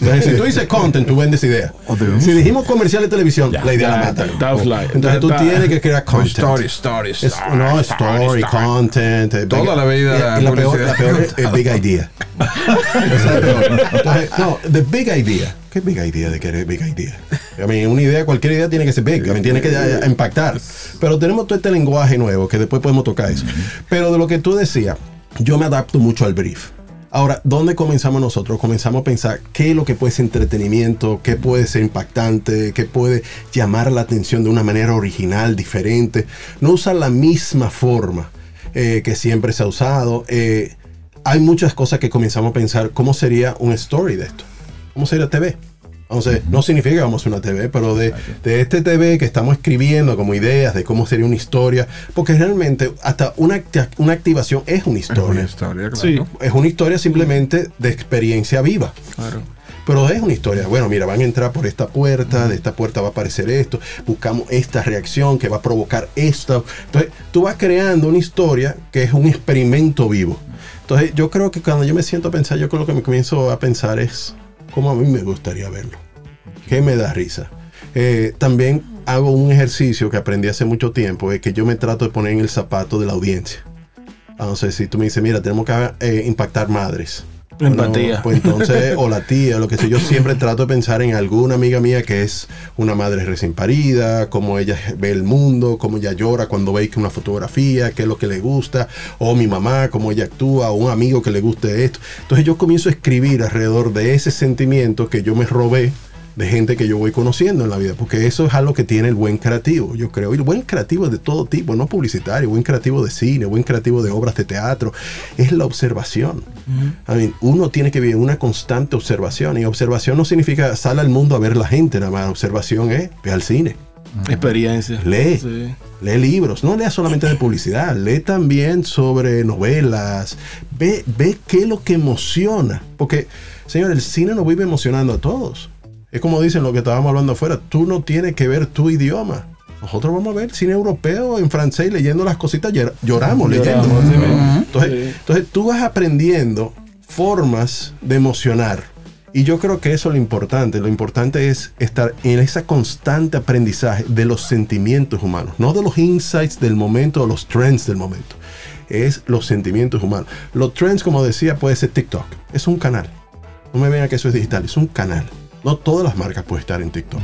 Speaker 1: Entonces, si tú dices content, tú vendes idea. Si dijimos comercial de televisión, la idea la mata. Entonces tú tienes que crear content.
Speaker 4: Story, story,
Speaker 1: Es-
Speaker 4: story,
Speaker 1: no, story, content. eh,
Speaker 4: Toda
Speaker 1: big-
Speaker 4: la vida
Speaker 1: y la, peor, la peor es el big idea. Es no, the big idea. ¿Qué big idea de eres big idea? I mean, una idea, cualquier idea tiene que ser big, I mean, tiene que eh, impactar. Pero tenemos todo este lenguaje nuevo que después podemos tocar eso. Pero de lo que tú decías, yo me adapto mucho al brief. Ahora, ¿dónde comenzamos nosotros? Comenzamos a pensar qué es lo que puede ser entretenimiento, qué puede ser impactante, qué puede llamar la atención de una manera original, diferente. No usar la misma forma eh, que siempre se ha usado. Eh, hay muchas cosas que comenzamos a pensar, ¿cómo sería un story de esto? ¿Cómo sería TV? Entonces, no significa que vamos a hacer una TV, pero de, de este TV que estamos escribiendo como ideas de cómo sería una historia, porque realmente hasta una, una activación es una
Speaker 4: Es
Speaker 1: historia.
Speaker 4: una historia, claro.
Speaker 3: Sí.
Speaker 1: Es una historia simplemente de experiencia viva.
Speaker 3: Claro.
Speaker 1: Pero es una historia. Bueno, mira, van a entrar por esta puerta, de esta puerta va a aparecer esto, buscamos esta reacción que va a provocar esto. Entonces, tú vas creando una historia que es un experimento vivo. Entonces, yo creo que cuando yo me siento a pensar, yo creo lo que me comienzo a pensar es cómo a mí me gustaría verlo. ¿Qué me da risa? Eh, también hago un ejercicio que aprendí hace mucho tiempo, es que yo me trato de poner en el zapato de la audiencia. Entonces, si tú me dices, mira, tenemos que eh, impactar madres.
Speaker 3: Empatía.
Speaker 1: Pues entonces, o la tía, lo que sé, yo siempre trato de pensar en alguna amiga mía que es una madre recién parida, cómo ella ve el mundo, cómo ella llora cuando ve que una fotografía, qué es lo que le gusta, o mi mamá, cómo ella actúa, o un amigo que le guste esto. Entonces yo comienzo a escribir alrededor de ese sentimiento que yo me robé de gente que yo voy conociendo en la vida, porque eso es algo que tiene el buen creativo, yo creo. Y el buen creativo es de todo tipo, no publicitario, buen creativo de cine, buen creativo de obras de teatro, es la observación. I mean, uno tiene que vivir una constante observación, y observación no significa sale al mundo a ver la gente, nada más. Observación es ve al cine,
Speaker 3: Experiencia.
Speaker 1: lee,
Speaker 3: Sí.
Speaker 1: lee libros, no lea solamente de publicidad, lee también sobre novelas, ve, ve qué es lo que emociona, porque, señor, el cine nos vive emocionando a todos. Es como dicen lo que estábamos hablando afuera, tú no tienes que ver tu idioma. Nosotros vamos a ver cine europeo en francés leyendo las cositas, llor- lloramos leyendo.
Speaker 3: Lloramos, mismo.
Speaker 1: Entonces,
Speaker 3: Sí.
Speaker 1: entonces tú vas aprendiendo formas de emocionar. Y yo creo que eso es lo importante. Lo importante es estar en ese constante aprendizaje de los sentimientos humanos, no de los insights del momento o los trends del momento. Es los sentimientos humanos. Los trends, como decía, puede ser TikTok. Es un canal. No me vean que eso es digital, es un canal. No todas las marcas pueden estar en TikTok.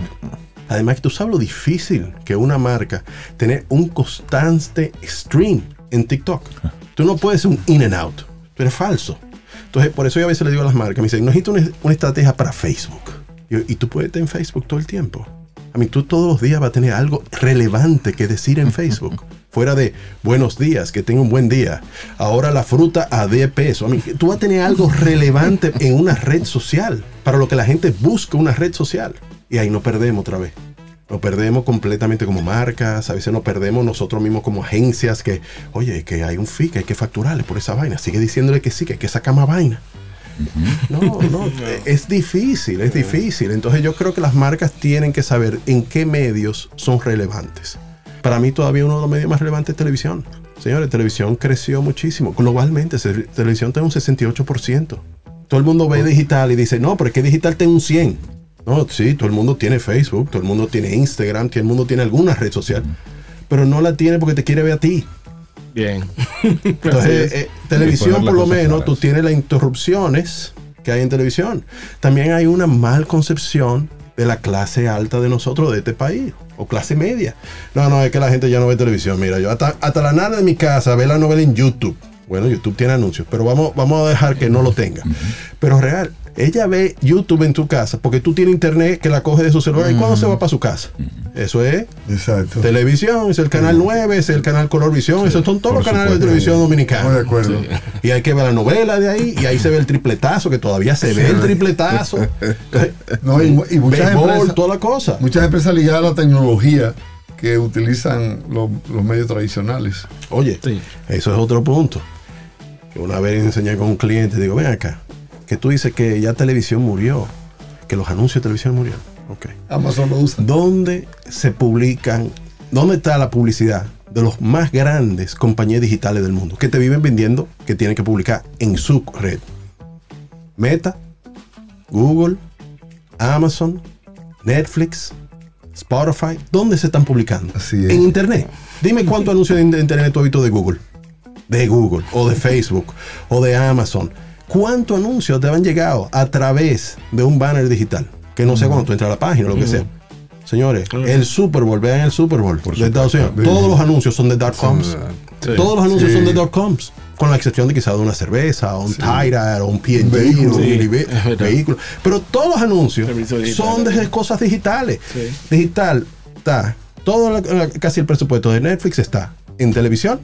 Speaker 1: Además, tú sabes lo difícil que una marca tener un constante stream en TikTok. Tú no puedes ser un in and out. Tú eres falso. Entonces, por eso yo a veces le digo a las marcas, me dicen, necesito una, una estrategia para Facebook. Y tú puedes estar en Facebook todo el tiempo. A mí, tú todos los días vas a tener algo relevante que decir en Facebook. Fuera de buenos días, que tenga un buen día. Ahora la fruta a 10 pesos. A mí, tú vas a tener algo relevante en una red social. Para lo que la gente busca una red social. Y ahí no perdemos otra vez. Nos perdemos completamente como marcas, a veces nos perdemos nosotros mismos como agencias que, oye, que hay un fee, que hay que facturarle por esa vaina. Sigue diciéndole que sí, que hay que sacar más vaina. No, no, es difícil, es difícil. Entonces yo creo que las marcas tienen que saber en qué medios son relevantes. Para mí todavía uno de los medios más relevantes es televisión. Señores, televisión creció muchísimo. Globalmente, se- televisión tiene un 68%. Todo el mundo ve digital y dice, no, pero es que digital tiene un 100. No, sí, todo el mundo tiene Facebook, todo el mundo tiene Instagram, todo el mundo tiene alguna red social. Pero no la tiene porque te quiere ver a ti.
Speaker 3: Bien.
Speaker 1: Entonces, eh, televisión, por lo menos, tú tienes las interrupciones que hay en televisión. También hay una mal concepción de la clase alta de nosotros, de este país, o clase media. No, no, es que la gente ya no ve televisión. Mira, yo hasta, hasta la nana de mi casa ve la novela en YouTube. Bueno, YouTube tiene anuncios, pero vamos, vamos a dejar que no lo tenga. Pero real, ella ve YouTube en tu casa porque tú tienes internet que la coge de su celular. ¿Y cuándo se va para su casa? Eso es
Speaker 5: Exacto.
Speaker 1: televisión, es el canal 9, es el canal Color Visión, esos son todos los canales de televisión
Speaker 5: Estamos de acuerdo.
Speaker 1: Y hay que ver la novela de ahí, y ahí se ve el tripletazo, que todavía se ve el tripletazo.
Speaker 5: No, y, y muchas,
Speaker 1: Béisbol,
Speaker 5: empresas,
Speaker 1: toda la cosa.
Speaker 5: muchas empresas ligadas a la tecnología que utilizan los, los medios tradicionales.
Speaker 1: Oye,
Speaker 3: Sí.
Speaker 1: eso es otro punto. Una vez enseñé con un cliente, digo, ven acá, que tú dices que ya televisión murió, que los anuncios de televisión murieron. Ok.
Speaker 5: Amazon lo usa.
Speaker 1: ¿Dónde se publican, dónde está la publicidad de los más grandes compañías digitales del mundo que te viven vendiendo que tienen que publicar en su red? Meta, Google, Amazon, Netflix, Spotify, ¿dónde se están publicando?
Speaker 5: Así es.
Speaker 1: En Internet. Dime cuántos anuncios de in- Internet tú has visto de Google. De Google, o de Facebook, o de Amazon. ¿Cuántos anuncios te han llegado a través de un banner digital? Que no sé cuando tú entras a la página o lo que sea. Señores, el Super Bowl, vean el Super Bowl de Estados Unidos. Todos los anuncios son de dot coms.
Speaker 3: Sí.
Speaker 1: Todos los anuncios
Speaker 5: Sí.
Speaker 1: son de dot coms. Con la excepción de quizá de una cerveza, o un Tyrant, o un
Speaker 5: vehículo.
Speaker 1: o un
Speaker 3: Sí,
Speaker 1: vehículo. Pero todos los anuncios son de cosas digitales.
Speaker 3: Sí.
Speaker 1: Digital está, todo la- casi el presupuesto de Netflix está en televisión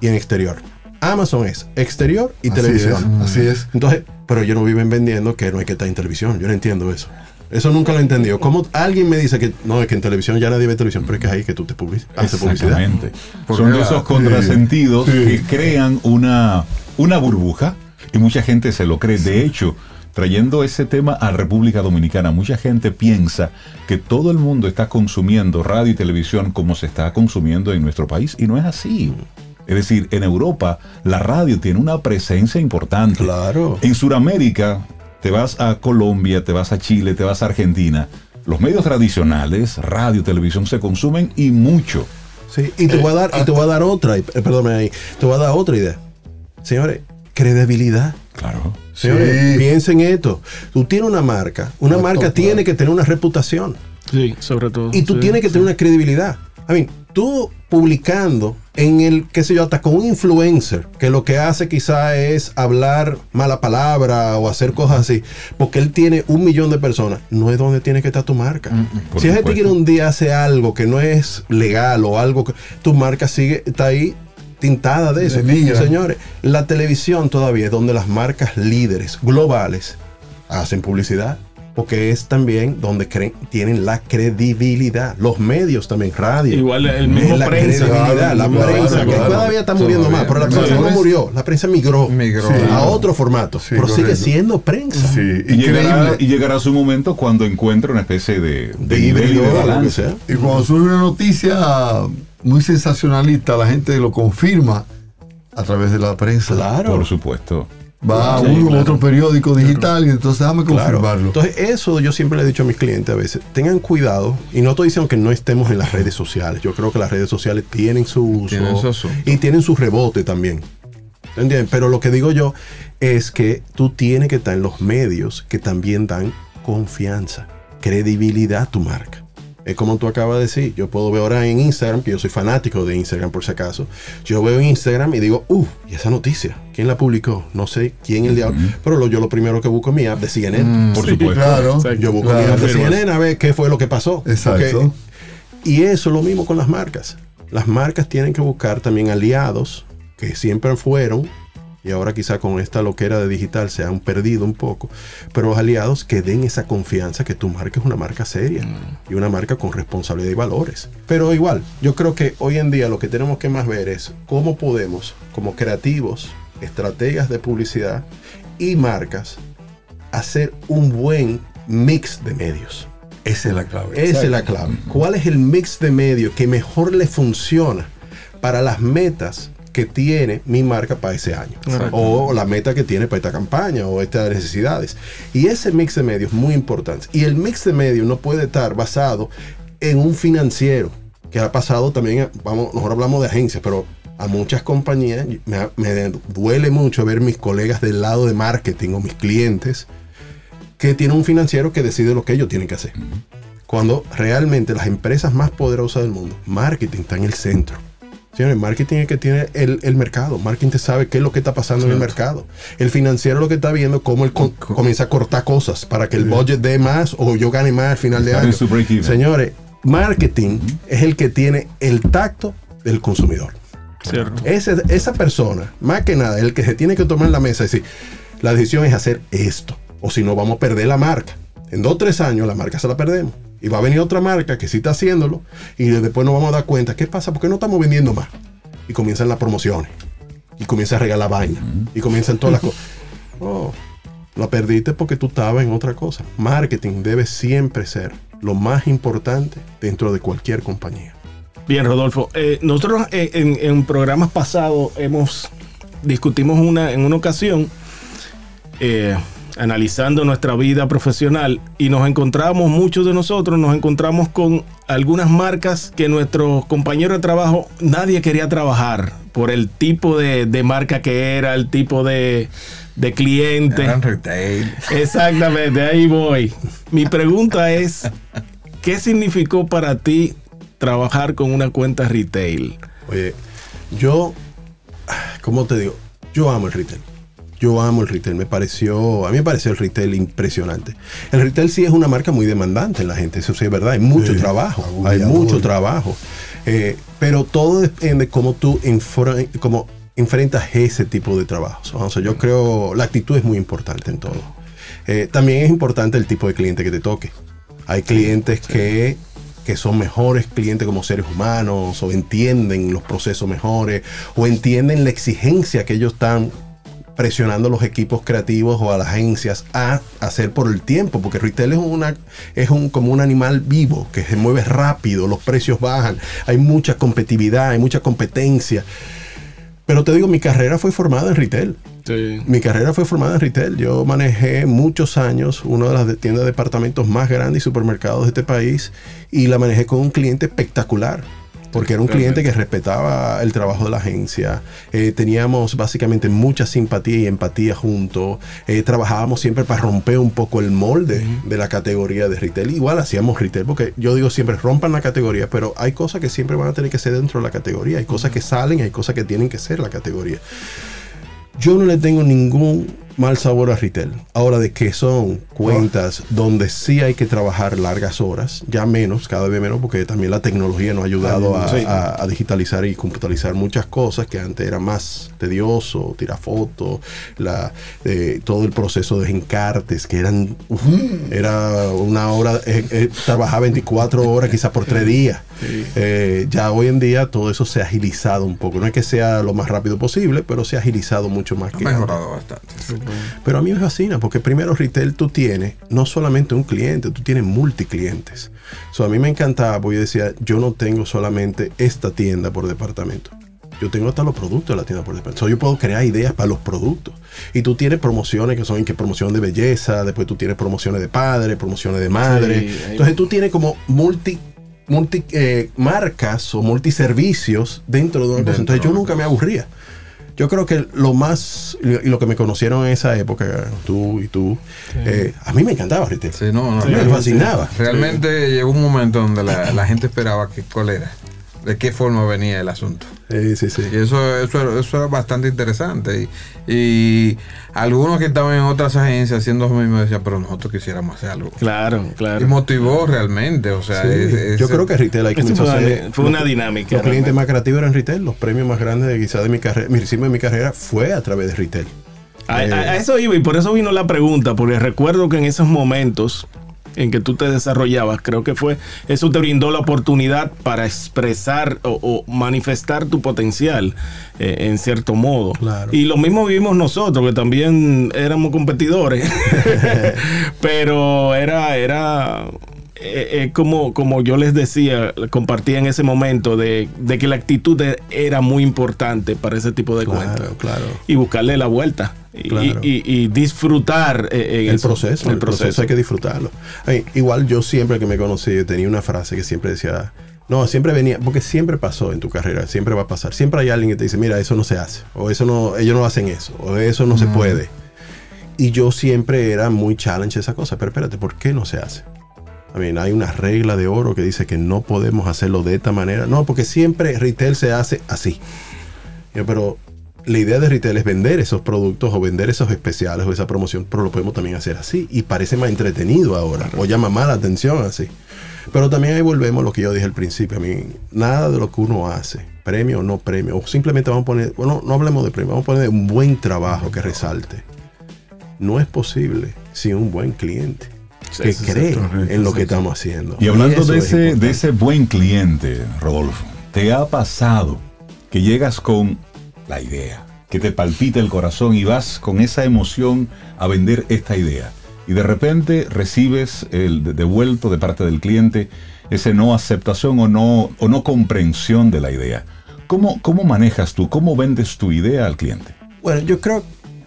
Speaker 1: y en exterior. Amazon es exterior y
Speaker 5: Así
Speaker 1: televisión.
Speaker 5: es, así es.
Speaker 1: Entonces, pero ellos no viven vendiendo que no hay que estar en televisión. Yo no entiendo eso. Eso nunca lo he entendido. ¿Cómo alguien me dice que no, es que en televisión ya nadie ve televisión, pero es que es ahí que tú te public haces publicidad?
Speaker 6: Exactamente.
Speaker 4: Porque
Speaker 6: Son de esos contrasentidos
Speaker 5: Sí.
Speaker 6: que crean una, una burbuja y mucha gente se lo cree. De hecho, trayendo ese tema a República Dominicana, mucha gente piensa que todo el mundo está consumiendo radio y televisión como se está consumiendo en nuestro país y no es así. Es decir, en Europa la radio tiene una presencia importante.
Speaker 1: Claro.
Speaker 6: En Sudamérica, te vas a Colombia, te vas a Chile, te vas a Argentina. Los medios tradicionales, radio, televisión, se consumen y mucho.
Speaker 1: Sí, y te voy a dar, y te voy a dar otra, eh, perdóname ahí, te voy a dar otra idea. Señores, credibilidad.
Speaker 6: Claro.
Speaker 1: Señores,
Speaker 5: Sí.
Speaker 1: piensen esto. Tú tienes una marca. Una
Speaker 5: No,
Speaker 1: marca tiene que tener una reputación.
Speaker 3: Sí, sobre todo.
Speaker 1: Y tú
Speaker 3: sí,
Speaker 1: tienes que
Speaker 3: sí.
Speaker 1: tener una credibilidad. I mean, tú publicando en el, qué sé yo, hasta con un influencer, que lo que hace quizá es hablar mala palabra o hacer cosas así, porque él tiene un millón de personas, no es donde tiene que estar tu marca.
Speaker 6: por
Speaker 1: si ese tigre un día hace algo que no es legal o algo que tu marca sigue, está ahí tintada de eso.
Speaker 5: Denigra.
Speaker 1: Señores, la televisión todavía es donde las marcas líderes globales hacen publicidad. Porque es también donde creen, tienen la credibilidad. Los medios también, radio.
Speaker 3: Igual el mismo
Speaker 1: la
Speaker 3: prensa.
Speaker 1: credibilidad, la
Speaker 5: Claro,
Speaker 1: prensa, que
Speaker 5: claro.
Speaker 1: todavía está muriendo
Speaker 4: Todavía.
Speaker 1: más, pero la prensa no murió. La prensa migró,
Speaker 4: Migró.
Speaker 5: Sí.
Speaker 1: a otro formato,
Speaker 5: Sí,
Speaker 1: pero sigue siendo prensa.
Speaker 5: Sí,
Speaker 6: Y llegará, y llegará su momento cuando encuentre una especie de, de
Speaker 1: De
Speaker 6: nivel y
Speaker 1: híbrido.
Speaker 5: Y cuando surge una noticia muy sensacionalista, la gente lo confirma a través de la prensa.
Speaker 1: Claro.
Speaker 6: Por supuesto.
Speaker 5: Va a
Speaker 3: Sí,
Speaker 5: uno u
Speaker 3: claro.
Speaker 5: otro periódico digital y entonces déjame
Speaker 1: Claro.
Speaker 5: confirmarlo.
Speaker 1: Entonces, eso yo siempre le he dicho a mis clientes a veces, tengan cuidado, y no estoy diciendo que no estemos en las redes sociales, yo creo que las redes sociales tienen su uso
Speaker 4: Tienen su asunto.
Speaker 1: y tienen su rebote también. ¿Entiendes? Pero lo que digo yo es que tú tienes que estar en los medios que también dan confianza, credibilidad a tu marca. Es como tú acabas de decir, yo puedo ver ahora en Instagram, que yo soy fanático de Instagram por si acaso, yo veo en Instagram y digo, uh, ¿y esa noticia? ¿Quién la publicó? No sé quién el diablo. Pero lo- yo lo primero que busco es mi app de CNN.
Speaker 6: Por
Speaker 3: Sí,
Speaker 6: supuesto.
Speaker 5: Claro.
Speaker 3: Exacto.
Speaker 1: Yo busco
Speaker 5: Claro.
Speaker 1: mi app de. CNN a ver qué fue lo que pasó.
Speaker 5: Exacto.
Speaker 1: Y eso es lo mismo con las marcas. Las marcas tienen que buscar también aliados que siempre fueron, y ahora quizá con esta loquera de digital se han perdido un poco, pero los aliados que den esa confianza que tu marca es una marca seria y una marca con responsabilidad y valores. Pero igual, yo creo que hoy en día lo que tenemos que más ver es cómo podemos, como creativos, estrategas de publicidad y marcas, hacer un buen mix de medios.
Speaker 5: Esa es la clave.
Speaker 1: Esa es la clave. ¿Cuál es el mix de medios que mejor le funciona para las metas que tiene mi marca para ese año? O la meta que tiene para esta campaña o estas necesidades. Y ese mix de medios es muy importante. Y el mix de medios no puede estar basado en un financiero, que ha pasado también, vamos, nosotros hablamos de agencias, pero a muchas compañías me, me duele mucho ver mis colegas del lado de marketing o mis clientes que tienen un financiero que decide lo que ellos tienen que hacer. Cuando realmente las empresas más poderosas del mundo, marketing está en el centro. Señores, marketing es el que tiene el, el mercado. Marketing te sabe qué es lo que está pasando en el mercado. El financiero lo que está viendo cómo él co- comienza a cortar cosas para que el budget dé más o yo gane más al final de año. Señores, marketing es el que tiene el tacto del consumidor.
Speaker 3: Cierto.
Speaker 1: Ese- esa persona, más que nada, el que se tiene que tomar en la mesa y decir, la decisión es hacer esto, o si no vamos a perder la marca. En dos o tres años la marca se la perdemos. Y va a venir otra marca que sí está haciéndolo y después nos vamos a dar cuenta, ¿qué pasa? ¿Por qué no estamos vendiendo más? Y comienzan las promociones. Y comienza a regalar vaina. Y comienzan todas las cosas. Oh, la perdiste porque tú estabas en otra cosa. Marketing debe siempre ser lo más importante dentro de cualquier compañía.
Speaker 3: Bien, Rodolfo. eh, nosotros en, en programas pasados hemos discutimos una en una ocasión eh, analizando nuestra vida profesional y nos encontramos muchos de nosotros nos encontramos con algunas marcas que nuestros compañeros de trabajo nadie quería trabajar por el tipo de, de marca que era, el tipo de, de cliente.
Speaker 4: Retail.
Speaker 3: Exactamente, ahí voy. Mi pregunta es, ¿qué significó para ti trabajar con una cuenta retail?
Speaker 1: Oye, yo, ¿cómo te digo? Yo amo el retail. Yo amo el retail. Me pareció, a mí me pareció el retail impresionante. El retail sí es una marca muy demandante en la gente, eso sí es verdad. Hay mucho
Speaker 5: Sí,
Speaker 1: trabajo, hay mucho trabajo. Eh, pero todo depende cómo tú cómo enfrentas ese tipo de trabajos. O sea, yo creo la actitud es muy importante en todo. Eh, también es importante el tipo de cliente que te toque. Hay clientes que, que son mejores clientes como seres humanos o entienden los procesos mejores o entienden la exigencia que ellos están presionando a los equipos creativos o a las agencias a hacer por el tiempo, porque retail es una es un como un animal vivo que se mueve rápido, los precios bajan, hay mucha competitividad, hay mucha competencia. Pero te digo, mi carrera fue formada en retail.
Speaker 3: Sí.
Speaker 1: Mi carrera fue formada en retail. Yo manejé muchos años una de las tiendas de departamentos más grandes y supermercados de este país y la manejé con un cliente espectacular. Porque era un cliente que respetaba el trabajo de la agencia. Eh, teníamos básicamente mucha simpatía y empatía juntos. Eh, trabajábamos siempre para romper un poco el molde de la categoría de retail. Igual hacíamos retail, porque yo digo siempre rompan la categoría, pero hay cosas que siempre van a tener que ser dentro de la categoría. Hay cosas que salen, hay cosas que tienen que ser la categoría. Yo no le tengo ningún mal sabor a retail. Ahora, de que son cuentas donde sí hay que trabajar largas horas, ya menos, cada vez menos, porque también la tecnología nos ha ayudado a,
Speaker 3: Sí.
Speaker 1: a- a digitalizar y computarizar muchas cosas que antes era más tedioso, tirar fotos, eh, todo el proceso de encartes, que eran, uf, era una hora, eh, eh, trabajaba 24 horas quizás por tres días. Eh, ya hoy en día todo eso se ha agilizado un poco. No es que sea lo más rápido posible, pero se ha agilizado mucho más
Speaker 4: Ha
Speaker 1: que
Speaker 4: mejorado bastante.
Speaker 1: Pero a mí me fascina porque primero retail tú tienes no solamente un cliente, tú tienes multiclientes. So, a mí me encantaba porque yo decía, yo no tengo solamente esta tienda por departamento. Yo tengo hasta los productos de la tienda por departamento. So, yo puedo crear ideas para los productos. Y tú tienes promociones que son que promoción de belleza, después tú tienes promociones de padre, promociones de madre.
Speaker 3: Sí,
Speaker 1: Entonces tú tienes como multi multi eh, marcas o multiservicios dentro de una cosa. Entonces yo nunca me aburría. Yo creo que lo más, y lo que me conocieron en esa época, tú y tú, eh, a mí me encantaba retail.
Speaker 4: Sí, no, no,
Speaker 1: me fascinaba.
Speaker 4: Realmente llegó un momento donde la, la gente esperaba que cuál era, de qué forma venía el asunto.
Speaker 1: Eh, sí, sí.
Speaker 4: Y eso, eso, era- eso era bastante interesante. Y, y algunos que estaban en otras agencias haciendo lo mismo decían, pero nosotros quisiéramos hacer algo.
Speaker 3: Claro,
Speaker 4: Y
Speaker 3: claro.
Speaker 4: motivó realmente, o sea,
Speaker 1: Sí.
Speaker 4: es- es-
Speaker 1: Yo creo que retail hay que
Speaker 3: Esto fue,
Speaker 1: comenzó a
Speaker 3: una-
Speaker 1: ser-
Speaker 3: fue una dinámica.
Speaker 1: Los clientes
Speaker 3: realmente.
Speaker 1: más creativos eran retail. Los premios más grandes de quizás de mi carrera, mi de mi carrera fue a través de retail.
Speaker 3: A,
Speaker 1: Eh,
Speaker 3: a- a eso iba y por eso vino la pregunta, porque recuerdo que en esos momentos en que tú te desarrollabas, creo que fue, eso te brindó la oportunidad para expresar o, o manifestar tu potencial eh, en cierto modo.
Speaker 1: Claro.
Speaker 3: Y lo mismo vivimos nosotros, que también éramos competidores, pero era, era eh, eh, como, como yo les decía, compartía en ese momento de, de que la actitud e- era muy importante para ese tipo de cuentas
Speaker 1: Claro, claro.
Speaker 3: y buscarle la vuelta y,
Speaker 1: Claro.
Speaker 3: y- y disfrutar eh,
Speaker 1: El
Speaker 3: eso.
Speaker 1: proceso, el proceso hay que disfrutarlo. Ay, igual yo siempre que me conocí tenía una frase que siempre decía, no, siempre venía, porque siempre pasó en tu carrera, siempre va a pasar. Siempre hay alguien que te dice, mira, eso no se hace, o eso no, ellos no hacen eso, o eso no se puede. Y yo siempre era muy challenge esa cosa, pero espérate, ¿por qué no se hace? I mean, hay una regla de oro que dice que no podemos hacerlo de esta manera. No, porque siempre retail se hace así. Pero la idea de retail es vender esos productos o vender esos especiales o esa promoción, pero lo podemos también hacer así. Y parece más entretenido ahora, o llama más la atención así. Pero también ahí volvemos a lo que yo dije al principio. A mí, nada de lo que uno hace, premio o no premio, o simplemente vamos a poner, bueno, no hablemos de premio, vamos a poner un buen trabajo que resalte. No es posible sin un buen cliente que cree
Speaker 3: correcto,
Speaker 1: en lo que estamos haciendo.
Speaker 6: Y hablando de
Speaker 1: es
Speaker 6: ese, de ese buen cliente, Rodolfo, ¿te ha pasado que llegas con la idea, que te palpita el corazón y vas con esa emoción a vender esta idea? Y de repente recibes el de- devuelto de parte del cliente ese no aceptación o no, o no comprensión de la idea. ¿Cómo, ¿Cómo manejas tú, cómo vendes tu idea al cliente?
Speaker 1: Bueno, yo creo,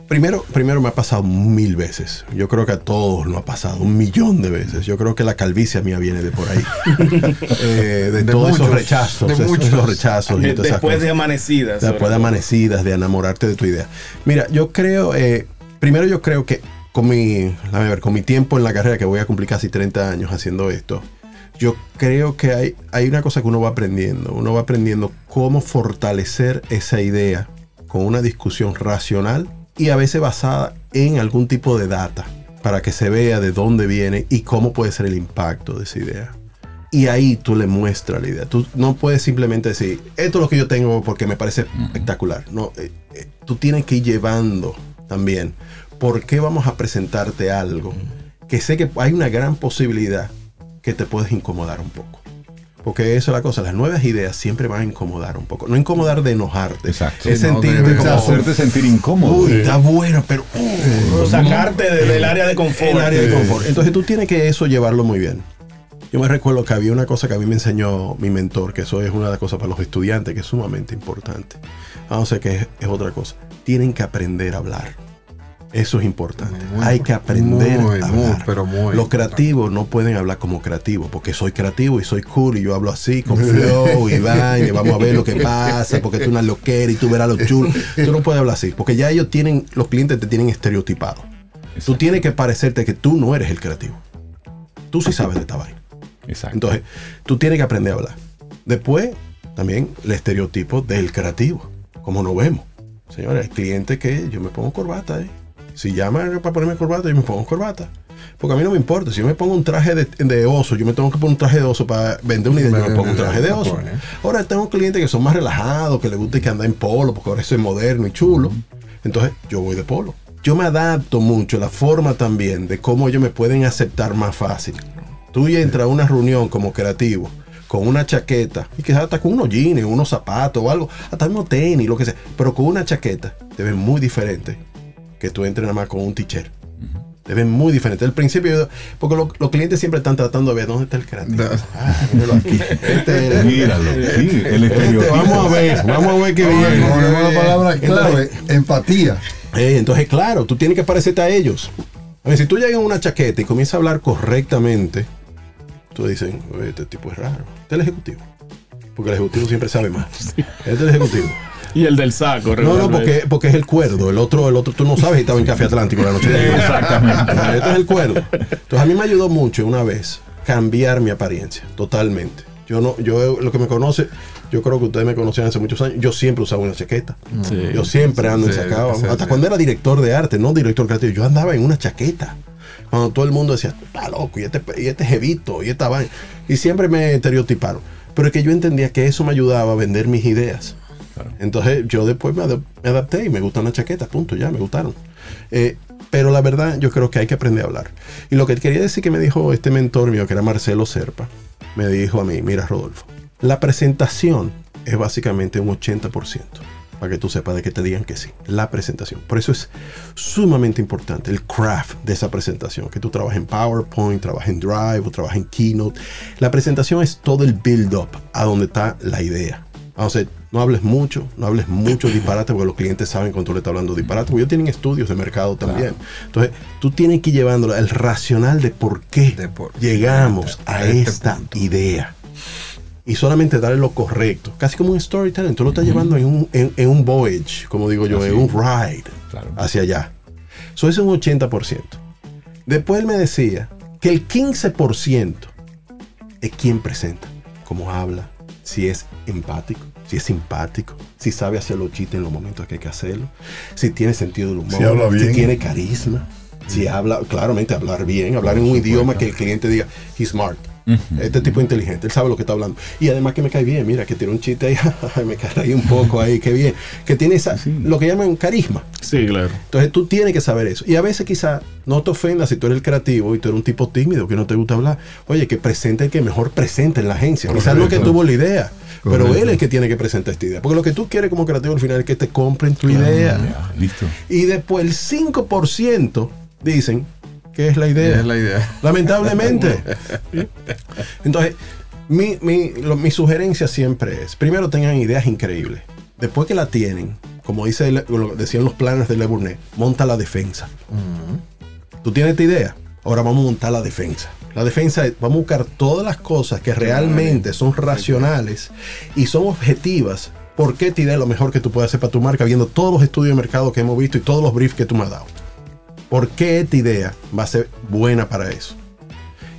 Speaker 1: primero, primero me ha pasado mil veces. Yo creo que a todos nos ha pasado un millón de veces. Yo creo que la calvicie mía viene de por ahí. Eh, de,
Speaker 4: De
Speaker 1: todos esos
Speaker 4: muchos,
Speaker 1: rechazos.
Speaker 4: de
Speaker 1: esos,
Speaker 4: muchos.
Speaker 1: esos rechazos. esas
Speaker 3: Después de amanecidas.
Speaker 1: Después de amanecidas, de enamorarte de tu idea. Mira, yo creo, eh, primero yo creo que con mi, ver, con mi tiempo en la carrera, que voy a cumplir casi 30 años haciendo esto, yo creo que hay, hay una cosa que uno va aprendiendo. Uno va aprendiendo cómo fortalecer esa idea con una discusión racional y a veces basada en algún tipo de data para que se vea de dónde viene y cómo puede ser el impacto de esa idea. Y ahí tú le muestras la idea. Tú no puedes simplemente decir, esto es lo que yo tengo porque me parece espectacular. No, eh, eh, tú tienes que ir llevando también. ¿Por qué vamos a presentarte algo que sé que hay una gran posibilidad que te puedes incomodar un poco. Porque eso es la cosa, las nuevas ideas siempre van a incomodar un poco. No incomodar de enojarte.
Speaker 6: Exacto.
Speaker 1: Es
Speaker 4: Sí, no,
Speaker 1: sentirte
Speaker 4: de
Speaker 1: como,
Speaker 6: hacerte sentir incómodo.
Speaker 1: uy, está bueno, pero uh,
Speaker 3: sacarte de- del área de confort.
Speaker 1: el área de confort. Entonces tú tienes que eso llevarlo muy bien. Yo me recuerdo que había una cosa que a mí me enseñó mi mentor, que eso es una de las cosas para los estudiantes que es sumamente importante. Vamos a ver que es, es otra cosa. Tienen que aprender a hablar. Eso es importante.
Speaker 4: Muy
Speaker 1: Hay que aprender
Speaker 4: muy,
Speaker 1: a
Speaker 4: muy,
Speaker 1: hablar.
Speaker 4: pero muy
Speaker 1: los creativos no pueden hablar como creativos, porque soy creativo y soy cool y yo hablo así, con flow y vaina, y vamos a ver lo que pasa, porque tú una loquera y tú verás lo chulo. Tú no puedes hablar así, porque ya ellos tienen, los clientes te tienen estereotipado. Tú tienes que parecerte que tú no eres el creativo. Tú sí sabes de esta vaina.
Speaker 6: Exacto.
Speaker 1: Entonces, tú tienes que aprender a hablar. Después, también el estereotipo del creativo, como nos vemos. Señores, hay clientes que yo me pongo corbata. ¿eh? Si llaman para ponerme corbata, yo me pongo corbata. Porque a mí no me importa. Si yo me pongo un traje de, de oso, yo me tengo que poner un traje de oso para vender una idea. Yo me pongo un traje de oso. Ahora tengo clientes que son más relajados, que les gusta que andar en polo, porque ahora eso es moderno y chulo. Entonces, yo voy de polo. Yo me adapto mucho a la forma también de cómo ellos me pueden aceptar más fácil. Tú entras a una reunión como creativo con una chaqueta y quizás hasta con unos jeans, unos zapatos o algo, hasta unos tenis, lo que sea, pero con una chaqueta te ven muy diferente que tú entres nada más con un t-shirt. Te ven muy diferente. Al principio, porque lo- los clientes siempre están tratando de ver dónde está el creativo.
Speaker 4: Da-
Speaker 1: Ah, míralo aquí. Este era-
Speaker 6: Míralo. Sí, el
Speaker 1: este,
Speaker 6: estereotipo.
Speaker 1: vamos a ver, vamos a ver qué viene.
Speaker 5: Ponemos la palabra clave,
Speaker 1: Entonces-
Speaker 5: empatía.
Speaker 1: Eh, entonces, claro, tú tienes que parecerte a ellos. A ver, si tú llegas en una chaqueta y comienzas a hablar correctamente, tú dices, "Oye, este tipo es raro. Este es el ejecutivo. Porque el ejecutivo siempre sabe más. Este es el ejecutivo.
Speaker 3: Y el del saco,
Speaker 1: No, no, porque, porque es el cuerdo. El otro, el otro, tú no sabes si estaba en Café Atlántico la noche. de Exactamente. Este es el cuerdo. Entonces, a mí me ayudó mucho una vez cambiar mi apariencia, totalmente. Yo no, yo lo que me conoce, yo creo que ustedes me conocían hace muchos años. Yo siempre usaba una chaqueta.
Speaker 3: Sí.
Speaker 1: Yo siempre ando en
Speaker 4: Sí,
Speaker 1: sacado.
Speaker 4: sí,
Speaker 1: Hasta cuando era director de arte, no director creativo, yo andaba en una chaqueta. Cuando todo el mundo decía, está loco, y este, y este jevito, y esta vaina. Y siempre me estereotiparon. Pero es que yo entendía que eso me ayudaba a vender mis ideas. Entonces yo después me, adap- me adapté y me gustan las chaquetas, punto, ya, me gustaron. Eh, pero la verdad, yo creo que hay que aprender a hablar. Y lo que quería decir que me dijo este mentor mío, que era Marcelo Serpa, me dijo a mí, mira Rodolfo, la presentación es básicamente un 80%, para que tú sepas de que te digan que sí, la presentación. Por eso es sumamente importante el craft de esa presentación, que tú trabajes en PowerPoint, trabajes en Drive o trabajes en Keynote. La presentación es todo el build-up a donde está la idea. Vamos a ver, no hables mucho, no hables mucho disparate porque los clientes saben cuando tú le estás hablando disparate, porque ellos tienen estudios de mercado también. Entonces, tú tienes que ir llevándolo el racional de por qué
Speaker 4: De por-
Speaker 1: llegamos a
Speaker 4: a este
Speaker 1: esta
Speaker 4: punto.
Speaker 1: idea. Y solamente darle lo correcto. Casi como un storytelling. Tú lo estás llevando en un, en, en un voyage, como digo yo,
Speaker 6: Así.
Speaker 1: en un ride
Speaker 6: Claro.
Speaker 1: hacia allá. Eso es un 80%. Después él me decía que el 15% es quien presenta, cómo habla, si es empático, si es simpático, si sabe hacer los chistes en los momentos que hay que hacerlo, si tiene sentido del humor,
Speaker 5: Si habla bien.
Speaker 1: tiene carisma, si habla, claramente hablar bien, hablar en un idioma que el cliente diga, he's smart. Este tipo inteligente, él sabe lo que está hablando. Y además que me cae bien, mira, que tiene un chiste ahí, me cae ahí un poco ahí, qué bien. Que tiene esa, lo que llaman carisma.
Speaker 3: Sí, claro.
Speaker 1: Entonces tú tienes que saber eso. Y a veces quizá no te ofendas si tú eres el creativo y tú eres un tipo tímido que no te gusta hablar. Oye, que presente el que mejor presente en la agencia. Quizás no que tuvo la idea, pero él es el que tiene que presentar esta idea. Porque lo que tú quieres como creativo al final es que te compren tu idea.
Speaker 6: Ya, listo.
Speaker 1: Y después el 5% dicen que es la idea.
Speaker 4: Es la idea.
Speaker 1: Lamentablemente. Entonces, mi, mi, lo- mi sugerencia siempre es, primero tengan ideas increíbles. Después que la tienen, como dice, decían los planes de Le Bournet, monta la defensa. Tú tienes esta idea, ahora vamos a montar la defensa. La defensa es, vamos a buscar todas las cosas que realmente son racionales y son objetivas. ¿Por qué esta idea es lo mejor que tú puedes hacer para tu marca, viendo todos los estudios de mercado que hemos visto y todos los briefs que tú me has dado? ¿Por qué esta idea va a ser buena para eso?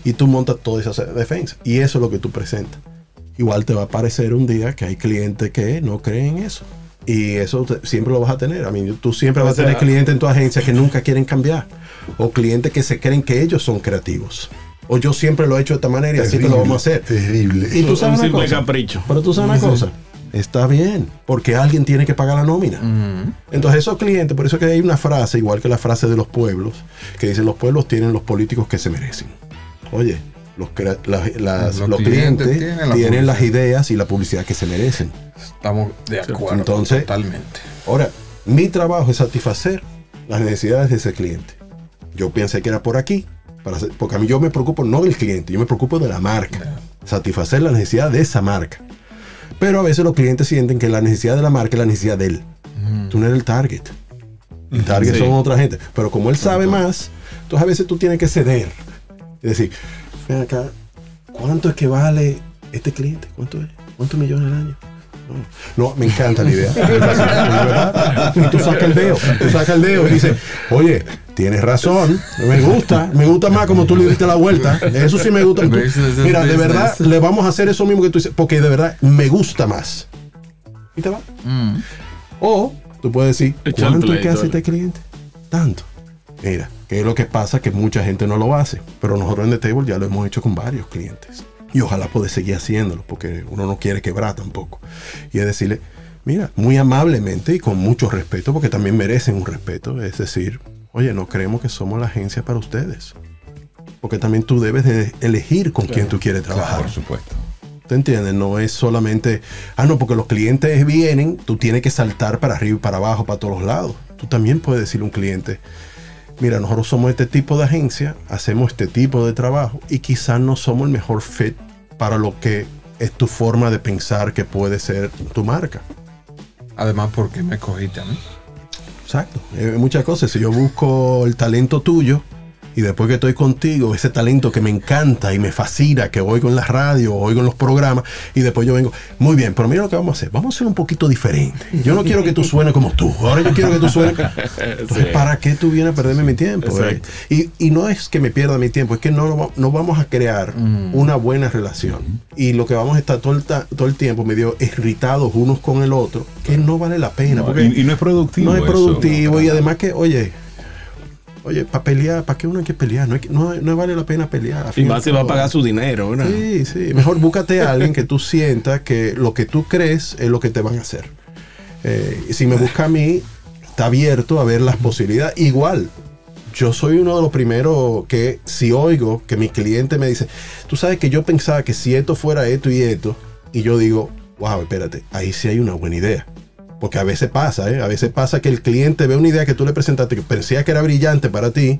Speaker 1: Y tú montas toda esa defensa. Y eso es lo que tú presentas. Igual te va a parecer un día que hay clientes que no creen en eso. Y eso te- siempre lo vas a tener. A mí, tú siempre vas a tener clientes en tu agencia que nunca quieren cambiar. O clientes que se creen que ellos son creativos. O yo siempre lo he hecho de esta manera y así que lo vamos a hacer.
Speaker 5: Terrible.
Speaker 1: Y tú
Speaker 3: Un
Speaker 1: sabes una cosa.
Speaker 3: capricho.
Speaker 1: Pero tú sabes una cosa. Está bien, porque alguien tiene que pagar la nómina. Entonces esos clientes, por eso que hay una frase, igual que la frase de los pueblos, que dicen los pueblos tienen los políticos que se merecen. Oye, los, crea- las- las-
Speaker 4: Los
Speaker 1: los
Speaker 4: clientes
Speaker 1: clientes,
Speaker 4: tienen la
Speaker 1: tienen las ideas y la publicidad que se merecen.
Speaker 4: Estamos de acuerdo.
Speaker 1: Entonces-
Speaker 4: totalmente.
Speaker 1: Ahora, mi trabajo es satisfacer las necesidades de ese cliente. Yo pensé que era por aquí, para hacer- porque a mí yo me preocupo no del cliente, yo me preocupo de la marca. Satisfacer la necesidad de esa marca. Pero a veces los clientes sienten que la necesidad de la marca es la necesidad de él. Tú no eres el target. El target
Speaker 3: Sí.
Speaker 1: son otra gente. Pero como él sabe más, entonces a veces tú tienes que ceder. Es decir, ven acá, ¿cuánto es que vale este cliente? ¿Cuánto es? ¿Cuántos millones al año? No, me encanta la idea. Y tú sacas el dedo, tú sacas el dedo y dices, oye, tienes razón, me gusta, me gusta más como tú le diste la vuelta. Eso sí me gusta. Tú- mira, de verdad, le vamos a hacer eso mismo que tú dices, porque de verdad me gusta más. Y te va.
Speaker 4: Mm.
Speaker 1: O tú puedes decir, ¿cuánto es que hace este cliente? Tanto. Mira, que es lo que pasa que mucha gente no lo hace, pero nosotros en The Table ya lo hemos hecho con varios clientes. Y ojalá poder seguir haciéndolo, porque uno no quiere quebrar tampoco. Y es decirle, mira, muy amablemente y con mucho respeto, porque también merecen un respeto, es decir, oye, no creemos que somos la agencia para ustedes. Porque también tú debes de elegir con quién tú quieres trabajar.
Speaker 6: Por supuesto.
Speaker 1: ¿Te entiendes? No es solamente, ah, no, porque los clientes vienen, tú tienes que saltar para arriba y para abajo, para todos los lados. Tú también puedes decirle a un cliente, mira, nosotros somos este tipo de agencia, hacemos este tipo de trabajo y quizás no somos el mejor fit para lo que es tu forma de pensar que puede ser tu marca.
Speaker 4: Además, ¿por qué me cogiste a mí?
Speaker 1: Exacto. Eh, muchas cosas. Si yo busco el talento tuyo y después que estoy contigo, ese talento que me encanta y me fascina, que oigo en la radio, oigo en los programas, y después yo vengo, muy bien, pero mira lo que vamos a hacer. Vamos a hacer un poquito diferente. Yo no quiero que tú suenes como tú. Ahora yo quiero que tú suenes. Entonces, ¿para qué tú vienes a perderme mi tiempo? Eh, Y, y no es que me pierda mi tiempo, es que no, no vamos a crear una buena relación. Y lo que vamos a estar todo el, todo el tiempo medio irritados unos con el otro, que no vale la pena. porque
Speaker 6: y, y no es productivo.
Speaker 1: no es
Speaker 6: eso.
Speaker 1: productivo y además que, oye, oye, para pelear, ¿para qué uno hay que pelear? No, hay que- no, no vale la pena pelear.
Speaker 3: Y más si va a pagar su dinero, ¿verdad?
Speaker 1: Sí, sí. Mejor búscate a alguien que tú sientas que lo que tú crees es lo que te van a hacer. Eh, si me busca a mí, está abierto a ver las posibilidades. Igual, yo soy uno de los primeros que si oigo que mi cliente me dice, tú sabes que yo pensaba que si esto fuera esto y esto, y yo digo, wow, espérate, ahí sí hay una buena idea. Porque a veces pasa, ¿eh? A veces pasa que el cliente ve una idea que tú le presentaste que parecía que era brillante para ti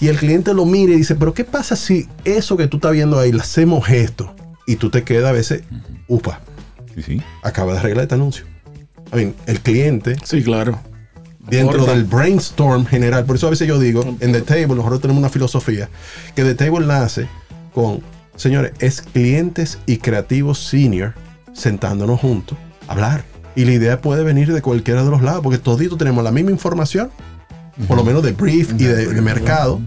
Speaker 1: y el cliente lo mira y dice, pero ¿qué pasa si eso que tú estás viendo ahí le hacemos esto? Y tú te quedas a veces, upa,
Speaker 6: Sí, sí.
Speaker 1: acaba de arreglar este anuncio. I mean, el cliente
Speaker 3: Sí, claro.
Speaker 1: dentro
Speaker 3: Aporta.
Speaker 1: del brainstorm general. Por eso a veces yo digo, en The Table nosotros tenemos una filosofía que The Table nace con, señores, es clientes y creativos senior sentándonos juntos a hablar. Y la idea puede venir de cualquiera de los lados, porque toditos tenemos la misma información, por lo menos de brief y de, de mercado,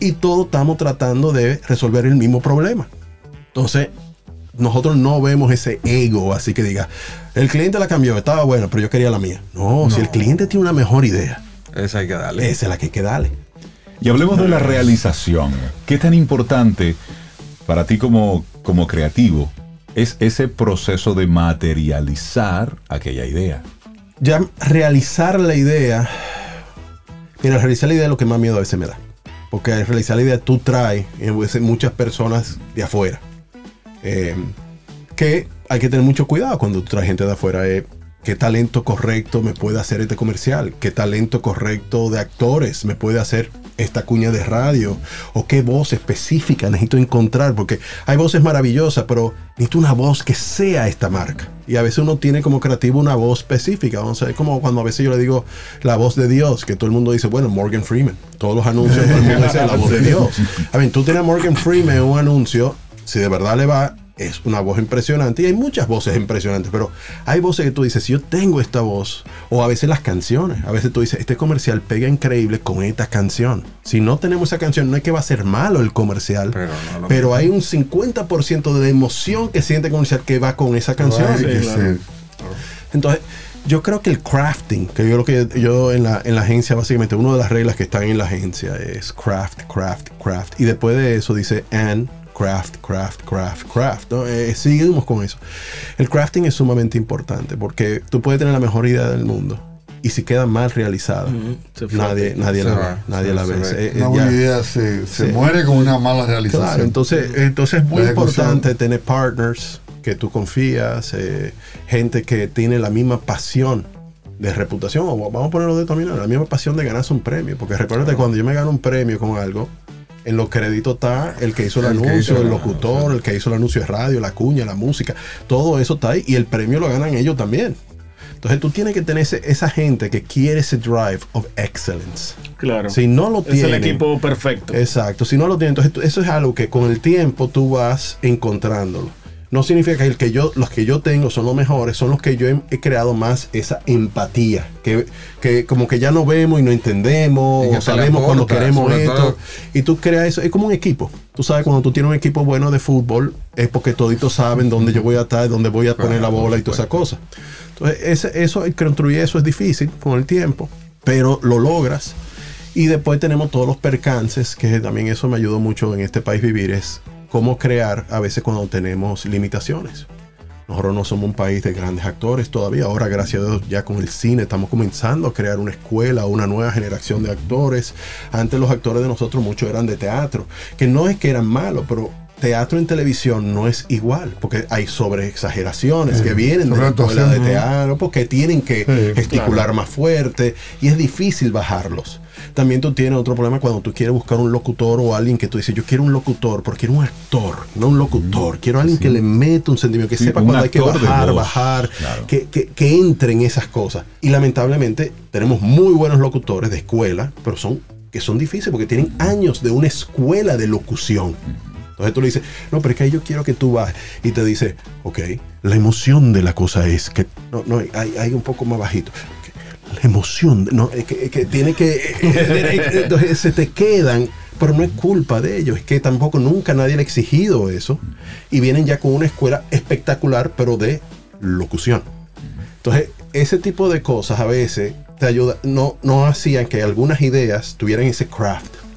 Speaker 1: y todos estamos tratando de resolver el mismo problema. Entonces, nosotros no vemos ese ego, así que diga, el cliente la cambió, estaba bueno, pero yo quería la mía. No, si el cliente tiene una mejor idea,
Speaker 4: Esa hay que darle.
Speaker 1: esa es la que hay que darle.
Speaker 6: Y hablemos de la realización. ¿Qué tan importante para ti como, como creativo es ese proceso de materializar aquella idea?
Speaker 1: Ya realizar la idea, mira, realizar la idea es lo que más miedo a veces me da. Porque al realizar la idea tú traes a veces muchas personas de afuera. Eh, que hay que tener mucho cuidado cuando tú traes gente de afuera. eh, ¿Qué talento correcto me puede hacer este comercial? ¿Qué talento correcto de actores me puede hacer esta cuña de radio? ¿O qué voz específica necesito encontrar? Porque hay voces maravillosas, pero necesito una voz que sea esta marca. Y a veces uno tiene como creativo una voz específica. Vamos a ver, como cuando a veces yo le digo la voz de Dios, que todo el mundo dice, bueno, Morgan Freeman. Todos los anuncios, todo el mundo dice la voz de Dios. A ver, tú tienes a Morgan Freeman en un anuncio, si de verdad le va, es una voz impresionante. Y hay muchas voces impresionantes, pero hay voces que tú dices, si yo tengo esta voz, o a veces las canciones, a veces tú dices, este comercial pega increíble con esta canción. Si no tenemos esa canción, no es que va a ser malo el comercial,
Speaker 4: Pero no lo
Speaker 1: pero hay un 50% de emoción que siente el comercial que va con esa canción.
Speaker 3: Claro.
Speaker 1: Entonces, yo creo que el crafting, que yo lo que yo en la, en la agencia, básicamente, una de las reglas que están en la agencia es craft, craft, craft. Y después de eso dice and craft, craft, craft, craft. ¿no? Eh, seguimos con eso. El crafting es sumamente importante porque tú puedes tener la mejor idea del mundo. y si queda mal realizada,
Speaker 3: fue.
Speaker 1: nadie, nadie
Speaker 4: Se
Speaker 1: la
Speaker 4: va,
Speaker 1: ve. Nadie
Speaker 4: se-
Speaker 1: la
Speaker 4: se
Speaker 1: ve. eh,
Speaker 5: Una buena idea se, se
Speaker 1: Sí.
Speaker 5: muere con una mala realización.
Speaker 1: Claro, entonces, entonces es muy importante tener partners que tú confías, eh, gente que tiene la misma pasión de reputación, o vamos a ponerlo de manera, la misma pasión de ganarse un premio. Porque recuerda cuando yo me gano un premio con algo, en los créditos está el que hizo el, anuncio,
Speaker 4: hizo
Speaker 1: el
Speaker 4: la-
Speaker 1: locutor, el que hizo el anuncio de radio, la cuña, la música, todo eso está ahí y el premio lo ganan ellos también. Entonces tú tienes que tener ese- esa gente que quiere ese drive of excellence.
Speaker 3: Claro.
Speaker 1: Si no lo
Speaker 3: es el equipo perfecto.
Speaker 1: Exacto, si no lo tienes, entonces tú- eso es algo que con el tiempo tú vas encontrándolo. No significa que, el que yo, los que yo tengo son los mejores, son los que yo he, he creado más esa empatía, que, que como que ya no vemos y no entendemos, o sabemos cuando queremos esto,
Speaker 4: todo.
Speaker 1: y tú creas eso, es como un equipo. Tú sabes, cuando tú tienes un equipo bueno de fútbol, es porque toditos saben dónde yo voy a estar, dónde voy a poner la bola y todas esas cosas. Entonces, ese- eso, construir eso es difícil con el tiempo, pero lo logras. Y después tenemos todos los percances, que también eso me ayudó mucho en este país vivir, es cómo crear a veces cuando tenemos limitaciones. Nosotros no somos un país de grandes actores todavía. Ahora, gracias a Dios, ya con el cine estamos comenzando a crear una escuela, una nueva generación de actores. Antes los actores de nosotros muchos eran de teatro, que no es que eran malos, pero teatro en televisión no es igual, porque hay sobre exageraciones que vienen de la escuela de teatro, porque tienen que
Speaker 5: Sí,
Speaker 1: gesticular más fuerte y es difícil bajarlos. También tú tienes otro problema cuando tú quieres buscar un locutor o alguien que tú dices, yo quiero un locutor, porque quiero un actor, no un locutor. Quiero alguien que le meta un sentimiento, que
Speaker 6: Sí,
Speaker 1: sepa cuando hay que bajar, bajar,
Speaker 6: claro.
Speaker 1: que, que, que entre en esas cosas. Y lamentablemente tenemos muy buenos locutores de escuela, pero son que son difíciles porque tienen años de una escuela de locución. Entonces tú le dices, no, pero es que yo quiero que tú bajes. Y te dice, ok, la emoción de la cosa es que, no, no, hay, hay un poco más bajito. La emoción, no, es que, es que tiene que, entonces se te quedan, pero no es culpa de ellos, es que tampoco nunca nadie le ha exigido eso. Y vienen ya con una escuela espectacular, pero de locución. Entonces, ese tipo de cosas a veces te ayuda, no, no hacían que algunas ideas tuvieran ese craft.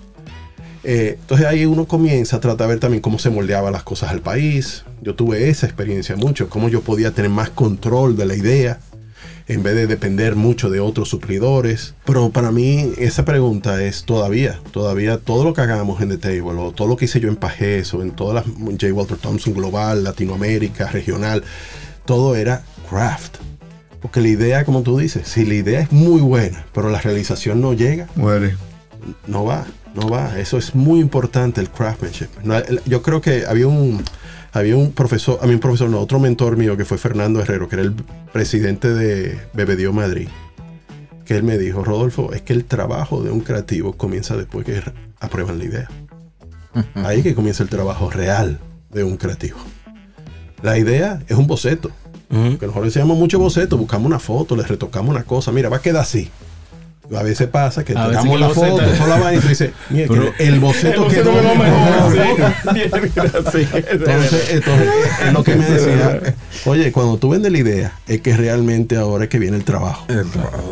Speaker 1: Eh, entonces ahí uno comienza a tratar de ver también cómo se moldeaban las cosas al país. Yo tuve esa experiencia mucho, cómo yo podía tener más control de la idea en vez de depender mucho de otros suplidores. Pero para mí esa pregunta es todavía, todavía todo lo que hagamos en The Table, o todo lo que hice yo en Pajes, o en todas las J. Walter Thompson global, Latinoamérica, regional, todo era craft. Porque la idea, como tú dices, si la idea es muy buena, pero la realización no llega,
Speaker 5: Muere.
Speaker 1: no va, no va. Eso es muy importante, el craftsmanship. Yo creo que había un, había un profesor, a mí un profesor, no, otro mentor mío que fue Fernando Herrero, que era el presidente de Bebedío Madrid, que él me dijo, Rodolfo, es que el trabajo de un creativo comienza después que aprueban la idea. Ahí que comienza el trabajo real de un creativo. La idea es un boceto.
Speaker 3: Ujú.
Speaker 1: Que nosotros enseñamos mucho boceto, buscamos una foto, le retocamos una cosa, mira, va a quedar así. A veces pasa que
Speaker 3: que
Speaker 1: la foto, toda la vaina y mira, que
Speaker 6: Pero-
Speaker 1: el boceto
Speaker 3: El
Speaker 1: quedó mejor.
Speaker 3: mejor. Sí,
Speaker 1: Entonces, entonces, es lo que me decía, oye, cuando tú vendes la idea, es que realmente ahora es que viene el trabajo.
Speaker 4: El trabajo.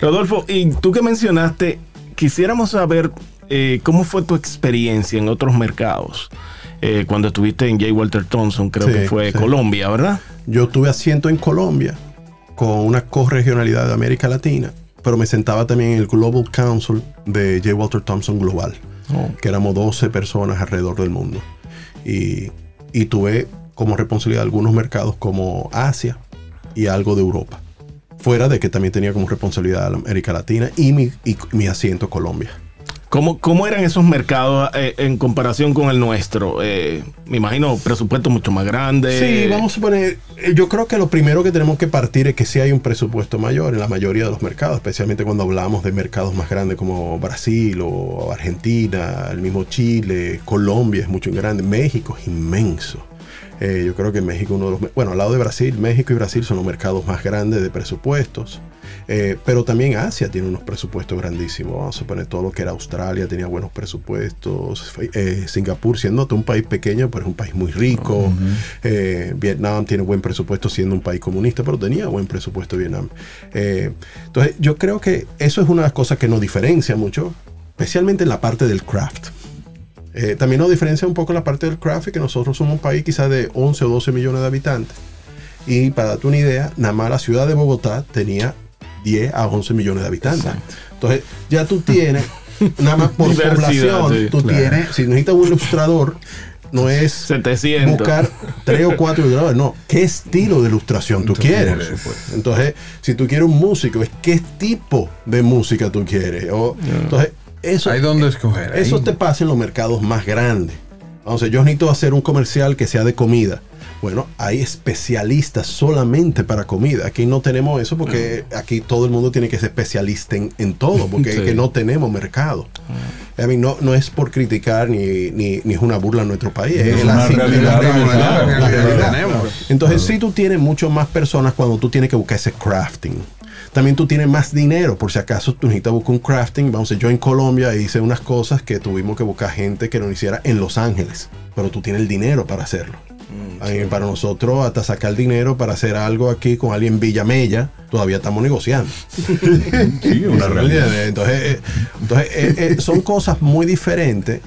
Speaker 3: Rodolfo, y tú que mencionaste, quisiéramos saber eh, cómo fue tu experiencia en otros mercados. Eh, cuando estuviste en J. Walter Thompson, creo
Speaker 1: Sí,
Speaker 3: que fue
Speaker 1: sí.
Speaker 3: Colombia, ¿verdad?
Speaker 1: Yo tuve asiento en Colombia con una corregionalidad de América Latina, pero me sentaba también en el Global Council de J. Walter Thompson Global,
Speaker 3: Oh.
Speaker 1: que éramos 12 personas alrededor del mundo. Y, y tuve como responsabilidad algunos mercados como Asia y algo de Europa. Fuera de que también tenía como responsabilidad América Latina y mi, y mi asiento Colombia.
Speaker 3: ¿Cómo, ¿Cómo eran esos mercados eh, en comparación con el nuestro? Eh, me imagino presupuesto mucho más grande.
Speaker 1: Sí, vamos a suponer, eh, yo creo que lo primero que tenemos que partir es que sí hay un presupuesto mayor en la mayoría de los mercados, especialmente cuando hablamos de mercados más grandes como Brasil o Argentina, el mismo Chile, Colombia es mucho grande, México es inmenso. Eh, yo creo que México uno de los, bueno, al lado de Brasil, México y Brasil son los mercados más grandes de presupuestos. Eh, pero también Asia tiene unos presupuestos grandísimos. Vamos a suponer todo lo que era Australia tenía buenos presupuestos. Eh, Singapur, siendo un país pequeño, pero es un país muy rico. Eh, Vietnam tiene buen presupuesto siendo un país comunista, pero tenía buen presupuesto Vietnam. Eh, entonces, yo creo que eso es una de las cosas que nos diferencia mucho, especialmente en la parte del craft. Eh, también nos diferencia un poco la parte del craft, que nosotros somos un país quizás de 11 o 12 millones de habitantes. Y para darte una idea, nada más la ciudad de Bogotá tenía 10 a 11 millones de habitantes. Entonces, ya tú tienes, nada más por población,
Speaker 3: sí,
Speaker 1: tú
Speaker 3: claro.
Speaker 1: tienes, si necesitas un ilustrador, no es
Speaker 3: 700.
Speaker 1: buscar tres o cuatro ilustradores, no, ¿qué estilo de ilustración tú quieres? Entonces, si tú quieres un músico, es qué tipo de música tú quieres. O- Entonces, eso,
Speaker 4: Hay donde escoger. ahí.
Speaker 1: eso te pasa en los mercados más grandes. Entonces, yo necesito hacer un comercial que sea de comida. Bueno, hay especialistas solamente para comida. Aquí no tenemos eso porque aquí todo el mundo tiene que ser especialista en, en todo, porque
Speaker 3: Sí.
Speaker 1: es que no tenemos mercado. I mean, no, no es por criticar ni, ni, ni es una burla en nuestro país. Es, la,
Speaker 6: realidad.
Speaker 1: Entonces, sí, tú tienes mucho más personas cuando tú tienes que buscar ese crafting. También tú tienes más dinero, por si acaso tú necesitas buscar un crafting. Vamos a decir, yo en Colombia hice unas cosas que tuvimos que buscar gente que lo hiciera en Los Ángeles, pero tú tienes el dinero para hacerlo. Mí, para nosotros, hasta sacar dinero para hacer algo aquí con alguien en Villamella, todavía estamos negociando.
Speaker 6: Sí, una
Speaker 1: ¿Me
Speaker 6: realidad.
Speaker 1: Entonces, eh, entonces eh, eh, son cosas muy diferentes.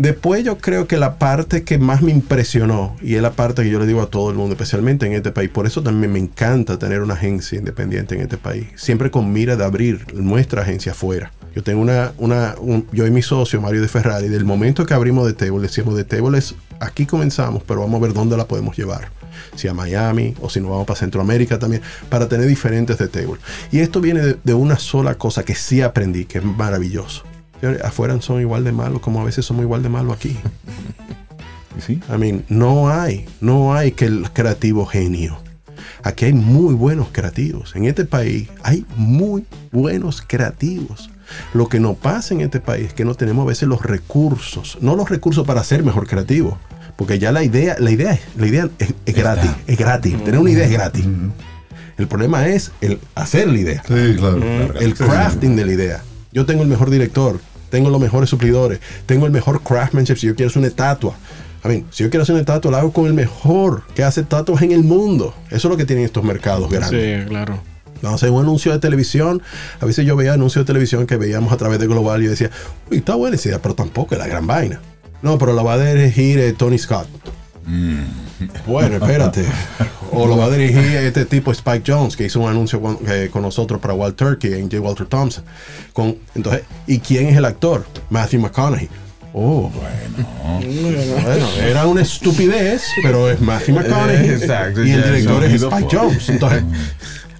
Speaker 1: Después yo creo que la parte que más me impresionó, y es la parte que yo le digo a todo el mundo, especialmente en este país, por eso también me encanta tener una agencia independiente en este país, siempre con mira de abrir nuestra agencia afuera. Yo tengo una, una un- yo y mi socio, Mario de Ferrari, del momento que abrimos de Table, decíamos de Table es, aquí comenzamos, pero vamos a ver dónde la podemos llevar. Si a Miami o si nos vamos para Centroamérica también, para tener diferentes de Table. Y esto viene de, de una sola cosa que sí aprendí, que es maravilloso. Señores, afuera son igual de malos como a veces somos igual de malos aquí.
Speaker 6: ¿Y sí?
Speaker 1: I mean, no hay, no hay que el creativo genio. Aquí hay muy buenos creativos. En este país hay muy buenos creativos. Lo que nos pasa en este país es que no tenemos a veces los recursos, no los recursos para ser mejor creativo, porque ya la idea, la idea, es- la idea es, es gratis, es gratis. Tener una idea es gratis. El problema es el hacer la idea
Speaker 5: Sí, claro.
Speaker 1: el crafting de la idea. Yo tengo el mejor director, tengo los mejores suplidores, tengo el mejor craftsmanship si yo quiero hacer una estatua. A ver, si yo quiero hacer una estatua, la hago con el mejor que hace estatuas en el mundo. Eso es lo que tienen estos mercados grandes.
Speaker 3: Sí, claro.
Speaker 1: Hacer un anuncio de televisión. A veces yo veía anuncios de televisión que veíamos a través de Global y yo decía, uy, está buena esa idea, pero tampoco es la gran vaina. No, pero la va a dirigir eh, Tony Scott. Bueno, espérate. O lo va a dirigir este tipo Spike Jones, que hizo un anuncio con, eh, con nosotros para Walt Turkey en J. Walter Thompson. Con, entonces, ¿y quién es el actor? Matthew McConaughey. Oh, bueno, era una estupidez, pero es Matthew McConaughey.
Speaker 4: Exacto,
Speaker 1: y el director es Spike Jones. Entonces,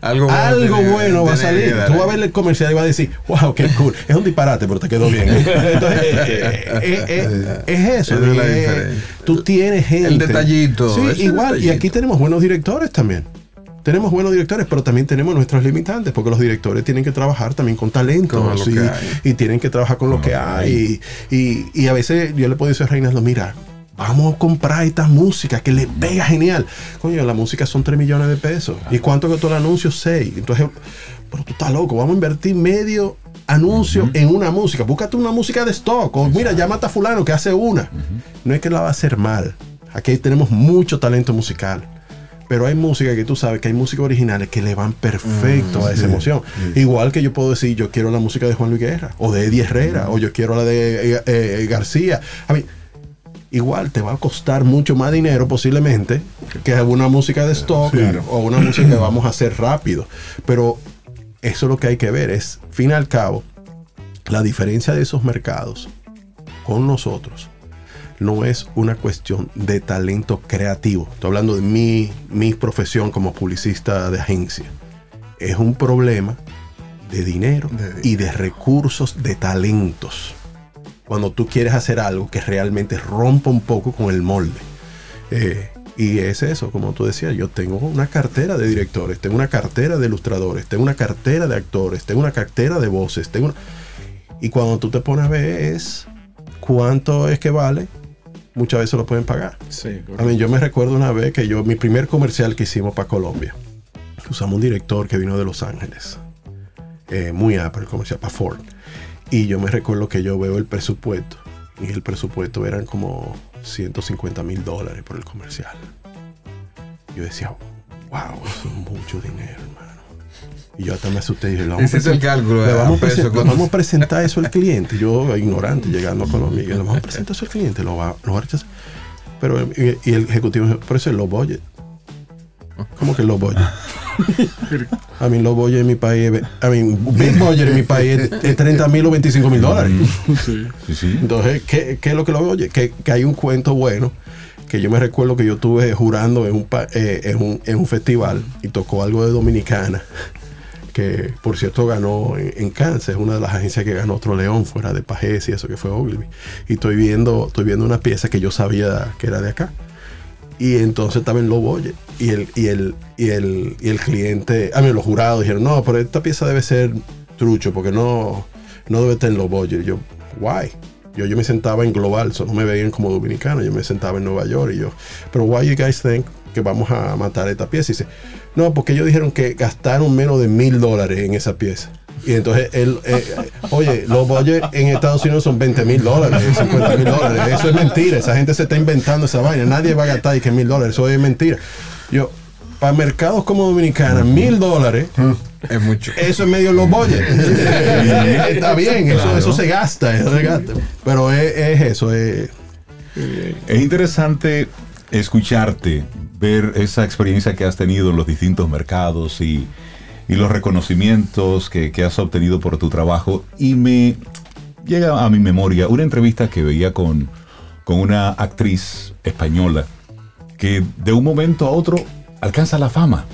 Speaker 4: Algo bueno,
Speaker 1: algo
Speaker 4: tiene-
Speaker 1: bueno va a salir. Tú vas a ver el comercial y vas a decir, wow, qué cool. Es un disparate, pero te quedó bien. Entonces, eh, eh, eh, es eso.
Speaker 4: Es la
Speaker 1: tú tienes gente.
Speaker 4: El detallito,
Speaker 1: Sí, igual. Y aquí tenemos buenos directores también. Tenemos buenos directores, pero también tenemos nuestros limitantes, porque los directores tienen que trabajar también con talentos y, tienen que trabajar con lo que hay. Y, y- y a veces yo le puedo decir a Reinaldo, mira, vamos a comprar esta música que le pega genial. Coño, la música son 3 millones de pesos. ¿Y cuánto costó el anuncio? 6. Entonces, pero tú estás loco, vamos a invertir medio anuncio en una música. Búscate una música de stock. O mira, llámate a fulano que hace una. No es que la va a hacer mal. Aquí tenemos mucho talento musical. Pero hay música que tú sabes que hay músicas originales que le van perfecto a esa emoción. Igual que yo puedo decir, yo quiero la música de Juan Luis Guerra, o de Eddie Herrera, o yo quiero la de eh, eh, García. A mí, igual te va a costar mucho más dinero posiblemente que una música de stock o una música que vamos a hacer rápido. Pero eso es lo que hay que ver. Es, fin al cabo, la diferencia de esos mercados con nosotros no es una cuestión de talento creativo. Estoy hablando de mi, mi profesión como publicista de agencia. Es un problema de dinero y de recursos de talentos. Cuando tú quieres hacer algo que realmente rompa un poco con el molde. Eh, y es eso, como tú decías, yo tengo una cartera de directores, tengo una cartera de ilustradores, tengo una cartera de actores, tengo una cartera de voces, tengo una- Y cuando tú te pones a ver es cuánto es que vale, muchas veces lo pueden pagar.
Speaker 3: Sí,
Speaker 1: A mí, yo me recuerdo una vez que yo, mi primer comercial que hicimos para Colombia, usamos un director que vino de Los Ángeles, eh, muy para el comercial, para Ford. Y yo me recuerdo que yo veo el presupuesto, y el presupuesto eran como 150 mil dólares por el comercial. Yo decía, wow, eso es mucho dinero, hermano. Y yo hasta me asusté y dije, "Le vamos a
Speaker 4: Ese es el cálculo,
Speaker 1: le
Speaker 4: eh,
Speaker 1: vamos,
Speaker 4: peso
Speaker 1: presen-
Speaker 4: con-
Speaker 1: vamos a presentar eso al cliente. Yo, ignorante, llegando Colombia, y le vamos a presentar eso al cliente, lo va, lo va a rechazar. Pero, y, y el ejecutivo dijo, pero eso es low budget. ¿Cómo que low budget? A mí, los boyes en mi país, a mí, Big Boyer en mi país es, es 30 mil o 25 mil dólares.
Speaker 3: Sí.
Speaker 6: Sí, sí.
Speaker 1: Entonces, ¿qué, qué es lo que lo oye? Que, que hay un cuento bueno que yo me recuerdo que yo estuve jurando en un, pa- eh, en un, en un festival y tocó algo de Dominicana, que por cierto ganó en, en Kansas, una de las agencias que ganó otro león fuera de Pajés y eso que fue Ogilvy. Y estoy viendo, estoy viendo una pieza que yo sabía que era de acá. Y entonces en Lobo Oye. Y el, y el, y el, y el cliente, a mí los jurados dijeron, no, pero esta pieza debe ser trucho, porque no, no debe estar en Lobo Oye. Y yo, why? Yo, yo me sentaba en Global, so no me veían como dominicano, yo me sentaba en Nueva York y yo, pero why you guys think que vamos a matar esta pieza? Y dice, no, porque ellos dijeron que gastaron menos de mil dólares en esa pieza. Y entonces él, eh, oye, los Boyers en Estados Unidos son 20 mil dólares, 50 mil dólares. Eso es mentira. Esa gente se está inventando esa vaina. Nadie va a gastar y que mil dólares. Eso es mentira. Yo, para mercados como Dominicana, mil dólares,
Speaker 4: Es mucho.
Speaker 1: eso es medio los Boyers. está bien, eso, eso se gasta, eso se gasta. Pero es, es eso, es.
Speaker 6: Es interesante escucharte, ver esa experiencia que has tenido en los distintos mercados y, y los reconocimientos que, que has obtenido por tu trabajo. Y me llega a mi memoria una entrevista que veía con, con una actriz española que de un momento a otro alcanza la fama.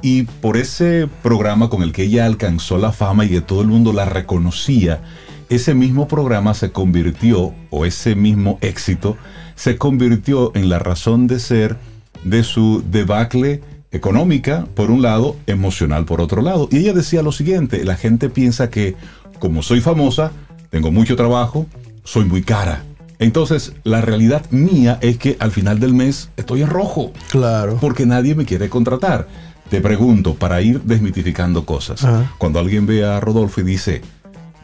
Speaker 6: Y por ese programa con el que ella alcanzó la fama y que todo el mundo la reconocía, ese mismo programa se convirtió, o ese mismo éxito, se convirtió en la razón de ser de su debacle económica, por un lado, emocional, por otro lado. Y ella decía lo siguiente, la gente piensa que como soy famosa, tengo mucho trabajo, soy muy cara. Entonces, la realidad mía es que al final del mes estoy en rojo
Speaker 1: Claro.
Speaker 6: porque nadie me quiere contratar. Te pregunto, para ir desmitificando cosas,
Speaker 1: Ajá.
Speaker 6: cuando alguien ve a Rodolfo y dice,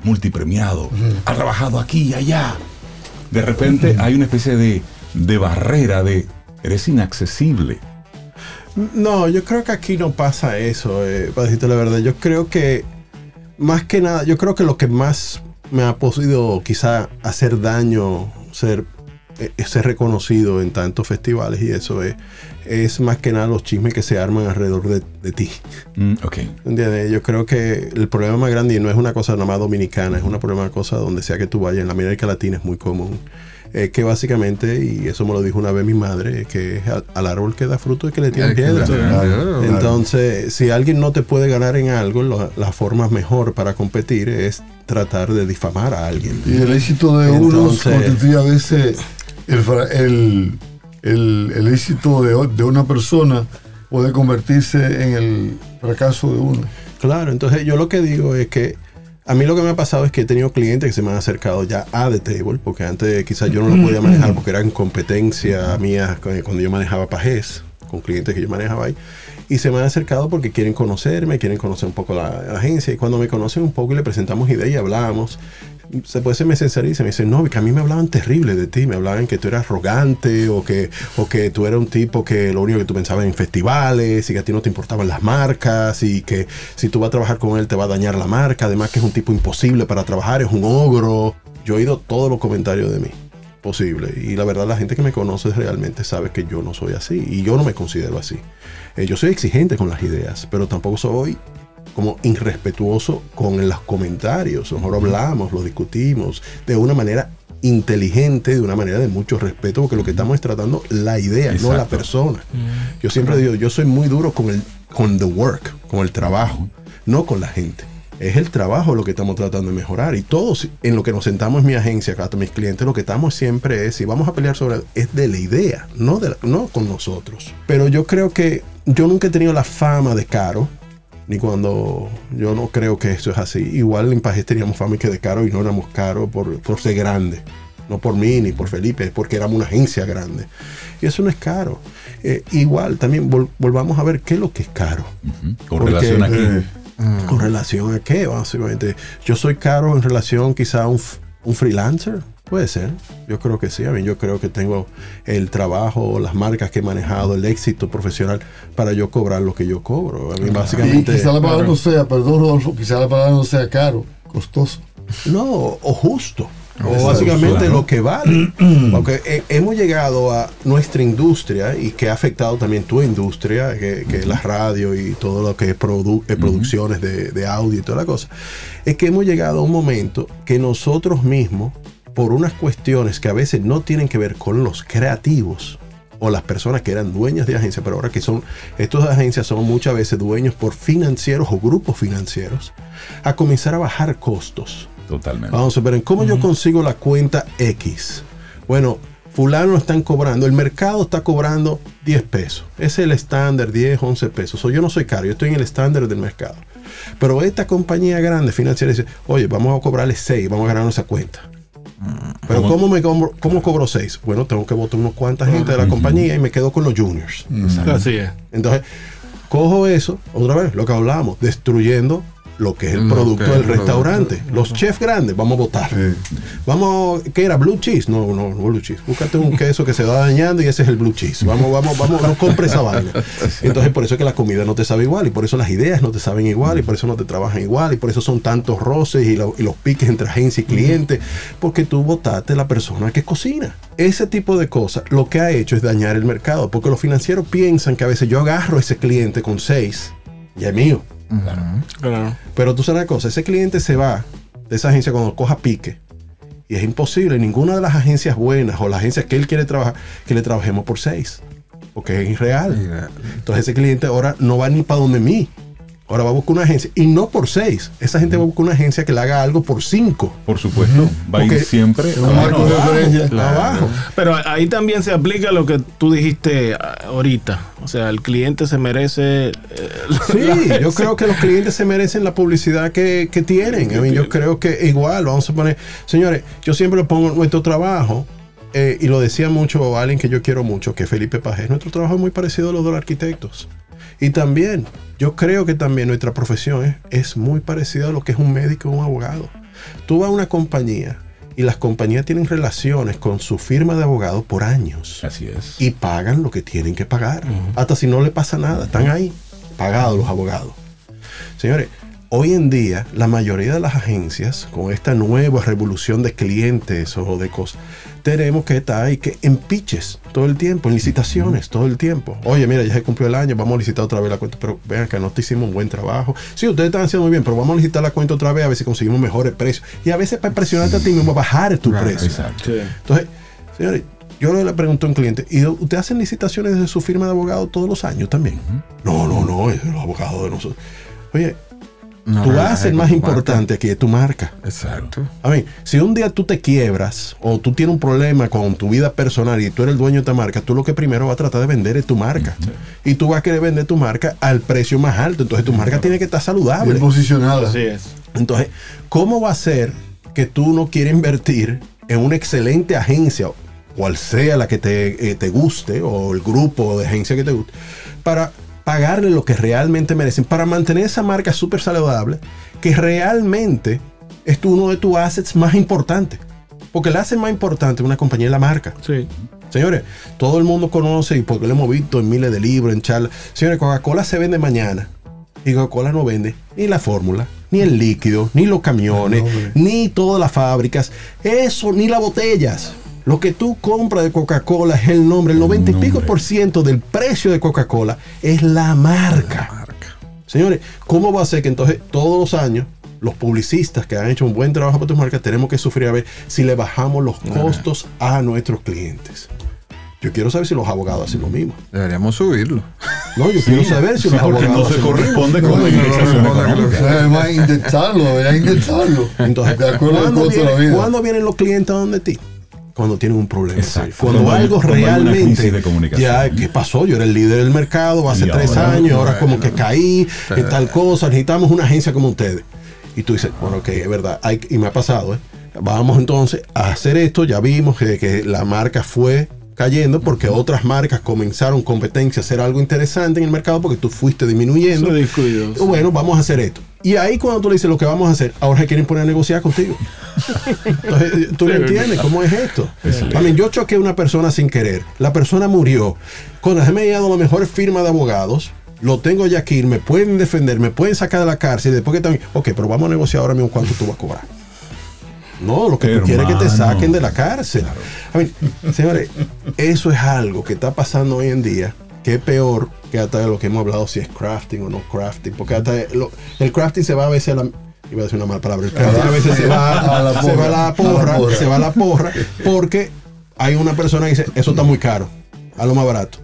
Speaker 6: multipremiado, ha trabajado aquí y allá, de repente hay una especie de, de barrera de, eres inaccesible.
Speaker 1: No, yo creo que aquí no pasa eso, eh, para decirte la verdad. Yo creo que, más que nada, yo creo que lo que más me ha podido quizá hacer daño, ser, eh, ser reconocido en tantos festivales y eso es, es más que nada los chismes que se arman alrededor de, de ti.
Speaker 6: Mm, ok.
Speaker 1: ¿Entiendes? Yo creo que el problema más grande, y no es una cosa nada más dominicana, es una problema cosa donde sea que tú vayas, en la América Latina es muy común. Es que básicamente, y eso me lo dijo una vez mi madre, que al, al árbol que da fruto es que le
Speaker 4: que
Speaker 1: piedra. Entonces, si alguien no te puede ganar en algo, lo- la forma mejor para competir es tratar de difamar a alguien.
Speaker 5: Y el éxito de unos constituye a veces el, el, el- el éxito de, de una persona puede convertirse en el fracaso de uno.
Speaker 1: Claro, entonces yo lo que digo es que a mí lo que me ha pasado es que he tenido clientes que se me han acercado ya a The Table, porque antes quizás yo no lo podía manejar porque era en competencia mía cu- cuando yo manejaba Pajés, con clientes que yo manejaba ahí. Y se me han acercado porque quieren conocerme, quieren conocer un poco la, la agencia. Y cuando me conocen un poco y le presentamos ideas y hablamos, se puede ser me sinceriza, me dicen, no, que a mí me hablaban terrible de ti, me hablaban que tú eras arrogante o que, o que tú eras un tipo que lo único que tú pensabas en festivales y que a ti no te importaban las marcas y que si tú vas a trabajar con él te va a dañar la marca, además que es un tipo imposible para trabajar, es un ogro. Yo he oído todos los comentarios de mí posible y la verdad la gente que me conoce realmente sabe que yo no soy así y yo no me considero así. Eh, yo soy exigente con las ideas, pero tampoco soy como irrespetuoso con los comentarios. Nosotros hablamos, lo discutimos de una manera inteligente, de una manera de mucho respeto, porque lo que estamos es tratando la idea, no la
Speaker 6: Exacto.
Speaker 1: persona. Yo siempre digo, yo soy muy duro con el con the work, con el trabajo, no con la gente. Es el trabajo lo que estamos tratando de mejorar. Y todos en lo que nos sentamos en mi agencia, acá mis clientes, lo que estamos siempre es, si vamos a pelear sobre, es de la idea, no, de la- no con nosotros. Pero yo creo que yo nunca he tenido la fama de caro, ni cuando yo no creo que eso es así. Igual en Pajés teníamos fama que de caro y no éramos caros por, por ser grande. No por mí ni por Felipe, es porque éramos una agencia grande. Y eso no es caro. Eh, igual también vol- volvamos a ver qué es lo que es caro.
Speaker 6: Con
Speaker 1: Porque,
Speaker 6: relación aquí.
Speaker 5: eh,
Speaker 1: ¿Con relación a qué? Básicamente, yo soy caro en relación quizá a un, un freelancer. Puede ser. Yo creo que sí. A mí yo creo que tengo el trabajo, las marcas que he manejado, el éxito profesional para yo cobrar lo que yo cobro. A mí
Speaker 5: y
Speaker 1: básicamente...
Speaker 5: quizá la palabra no sea, perdón Rodolfo, quizá la palabra no sea caro, costoso.
Speaker 1: No, o justo. O básicamente lo que vale. Porque he- hemos llegado a nuestra industria y que ha afectado también tu industria, que, que es la radio y todo lo que es produ- eh, producciones de, de audio y toda la cosa. Es que hemos llegado a un momento que nosotros mismos, por unas cuestiones que a veces no tienen que ver con los creativos, o las personas que eran dueñas de agencias, pero ahora que son, estas agencias son muchas veces dueños por financieros o grupos financieros, a comenzar a bajar costos.
Speaker 6: Totalmente.
Speaker 1: Vamos a ver, ¿cómo yo consigo la cuenta X? Bueno, fulano están cobrando, el mercado está cobrando 10 pesos. Es el estándar, 10, 11 pesos. O yo no soy caro, yo estoy en el estándar del mercado. Pero esta compañía grande financiera dice, oye, vamos a cobrarle 6, vamos a ganar esa cuenta. Pero ¿cómo, me cobro, ¿cómo cobro 6? Bueno, tengo que votar unos cuantas gente de la compañía y me quedo con los juniors.
Speaker 3: Así es.
Speaker 1: Entonces, cojo eso, otra vez, lo que hablábamos, destruyendo lo que es el
Speaker 4: Lo
Speaker 1: producto del
Speaker 4: el producto.
Speaker 1: restaurante. Los chefs grandes, vamos a votar.
Speaker 5: Sí.
Speaker 1: Vamos, ¿qué era? Blue cheese. No, no, no blue cheese. Búscate un queso que se va dañando y ese es el blue cheese. Vamos, vamos, vamos, no compre esa vaina. Entonces, por eso es que la comida no te sabe igual y por eso las ideas no te saben igual y por eso no te trabajan igual y por eso son tantos roces y, lo- y los piques entre agencia y cliente porque tú votaste la persona que cocina. Ese tipo de cosas lo que ha hecho es dañar el mercado porque los financieros piensan que a veces yo agarro a ese cliente con seis y es mío.
Speaker 3: Claro.
Speaker 1: Pero tú sabes una cosa, ese cliente se va de esa agencia cuando coja pique. Y es imposible, ninguna de las agencias buenas o las agencias que él quiere trabajar, que le trabajemos por seis. Porque es irreal.
Speaker 4: Irreal.
Speaker 1: Entonces ese cliente ahora no va ni para donde mí. Ahora va a buscar una agencia. Y no por seis. Esa gente va a buscar una agencia que le haga algo por cinco.
Speaker 6: Por supuesto, va a ir siempre
Speaker 5: un marco de referencia.
Speaker 1: Abajo.
Speaker 3: Pero ahí también se aplica lo que tú dijiste ah, ahorita. O sea, el cliente se merece. eh,
Speaker 1: Sí, yo creo que los clientes se merecen la publicidad que, que tienen. Yo creo que igual, vamos a poner, señores, yo siempre pongo nuestro trabajo, eh, y lo decía mucho alguien que yo quiero mucho, que es Felipe Pajés, nuestro trabajo es muy parecido a los de los arquitectos. Y también, yo creo que también nuestra profesión es, es muy parecida a lo que es un médico o un abogado. Tú vas a una compañía y las compañías tienen relaciones con su firma de abogados por años
Speaker 6: Así es.
Speaker 1: y pagan lo que tienen que pagar. Hasta si no le pasa nada, están ahí, pagados los abogados. Señores, hoy en día la mayoría de las agencias, con esta nueva revolución de clientes o de cosas, tenemos que estar ahí que en pitches todo el tiempo, en licitaciones todo el tiempo. Oye, mira, ya se cumplió el año, vamos a licitar otra vez la cuenta, pero vean que no te hicimos un buen trabajo. Sí, ustedes están haciendo muy bien, pero vamos a licitar la cuenta otra vez a ver si conseguimos mejores precios. Y a veces para impresionarte a ti mismo, bajar tu
Speaker 4: Claro,
Speaker 1: precio.
Speaker 6: Exacto.
Speaker 1: Entonces, señores, yo le pregunto a un cliente, ¿y usted hacen licitaciones de su firma de abogado todos los años también? No, no, no, es los abogados de nosotros. Oye,
Speaker 4: No
Speaker 1: tú haces más importante aquí es tu marca.
Speaker 4: Exacto.
Speaker 1: A mí, si un día tú te quiebras o tú tienes un problema con tu vida personal y tú eres el dueño de esta marca, tú lo que primero vas a tratar de vender es tu marca. Y tú vas a querer vender tu marca al precio más alto. Entonces tu marca tiene que estar saludable.
Speaker 5: Bien posicionada.
Speaker 3: Así es.
Speaker 1: Entonces, ¿cómo va a ser que tú no quieres invertir en una excelente agencia, cual sea la que te, eh, te guste, o el grupo de agencia que te guste, para pagarle lo que realmente merecen, para mantener esa marca súper saludable, que realmente es uno de tus assets más importantes? Porque el asset más importante de una compañía es la marca.
Speaker 3: Sí.
Speaker 1: Señores, todo el mundo conoce y porque lo hemos visto en miles de libros, en charlas. Señores, Coca-Cola se vende mañana. Y Coca-Cola no vende ni la fórmula, ni el líquido, ni los camiones,
Speaker 5: No,
Speaker 1: ni todas las fábricas. Eso, ni las botellas. Lo que tú compras de Coca-Cola es el nombre. El 90 y pico por ciento del precio de Coca-Cola es la marca. Señores, ¿cómo va a ser que entonces todos los años los publicistas que han hecho un buen trabajo para tus marcas tenemos que sufrir a ver si le bajamos los costos a nuestros clientes? Yo quiero saber si los abogados hacen lo mismo.
Speaker 4: Deberíamos subirlo.
Speaker 1: No, yo quiero saber si
Speaker 6: Sí,
Speaker 1: los
Speaker 6: porque
Speaker 1: abogados
Speaker 6: no se
Speaker 1: hacen lo mismo.
Speaker 6: corresponde
Speaker 5: No,
Speaker 6: con la indexación
Speaker 5: además, indexarlo, debería indexarlo.
Speaker 1: Entonces,
Speaker 5: de acuerdo al
Speaker 1: ¿cuándo,
Speaker 5: costo de la
Speaker 1: viene-
Speaker 5: vida.
Speaker 1: cuándo vienen los clientes a donde ti? Cuando tienen un problema.
Speaker 6: Exacto.
Speaker 1: Cuando,
Speaker 6: Cuando
Speaker 1: algo
Speaker 6: cuando
Speaker 1: realmente.
Speaker 6: de comunicación.
Speaker 1: Ya, ¿qué pasó? Yo era el líder del mercado hace
Speaker 6: Y
Speaker 1: tres
Speaker 6: ahora,
Speaker 1: años, ahora como que caí en tal cosa. Necesitamos una agencia como ustedes. Y tú dices, bueno, ok, es verdad. hay- y me ha pasado, ¿eh? Vamos entonces a hacer esto. Ya vimos que, que la marca fue cayendo porque otras marcas comenzaron competencia a hacer algo interesante en el mercado porque tú fuiste disminuyendo. Bueno, vamos a hacer esto. Y ahí cuando tú le dices lo que vamos a hacer, ahora se quieren poner a negociar contigo. Entonces, tú no entiendes cómo es esto. A mí, yo choqué a una persona sin querer. La persona murió. Cuando se me ha dado la mejor firma de abogados, lo tengo ya aquí, me pueden defender, me pueden sacar de la cárcel. Y después que también, ok, pero vamos a negociar ahora mismo cuánto tú vas a cobrar. No, lo que tú quieres es que te saquen de la cárcel. A mí, señores, eso es algo que está pasando hoy en día, que es peor que hasta de lo que hemos hablado, si es crafting o no crafting. Porque hasta lo- el crafting se va a veces a la. Iba a decir una mala palabra. El crafting a veces se va
Speaker 5: A la
Speaker 1: se va a la
Speaker 5: porra, a la
Speaker 1: porra,
Speaker 5: porra.
Speaker 1: se va a la porra, porque hay una persona que dice, eso está muy caro, a lo más barato.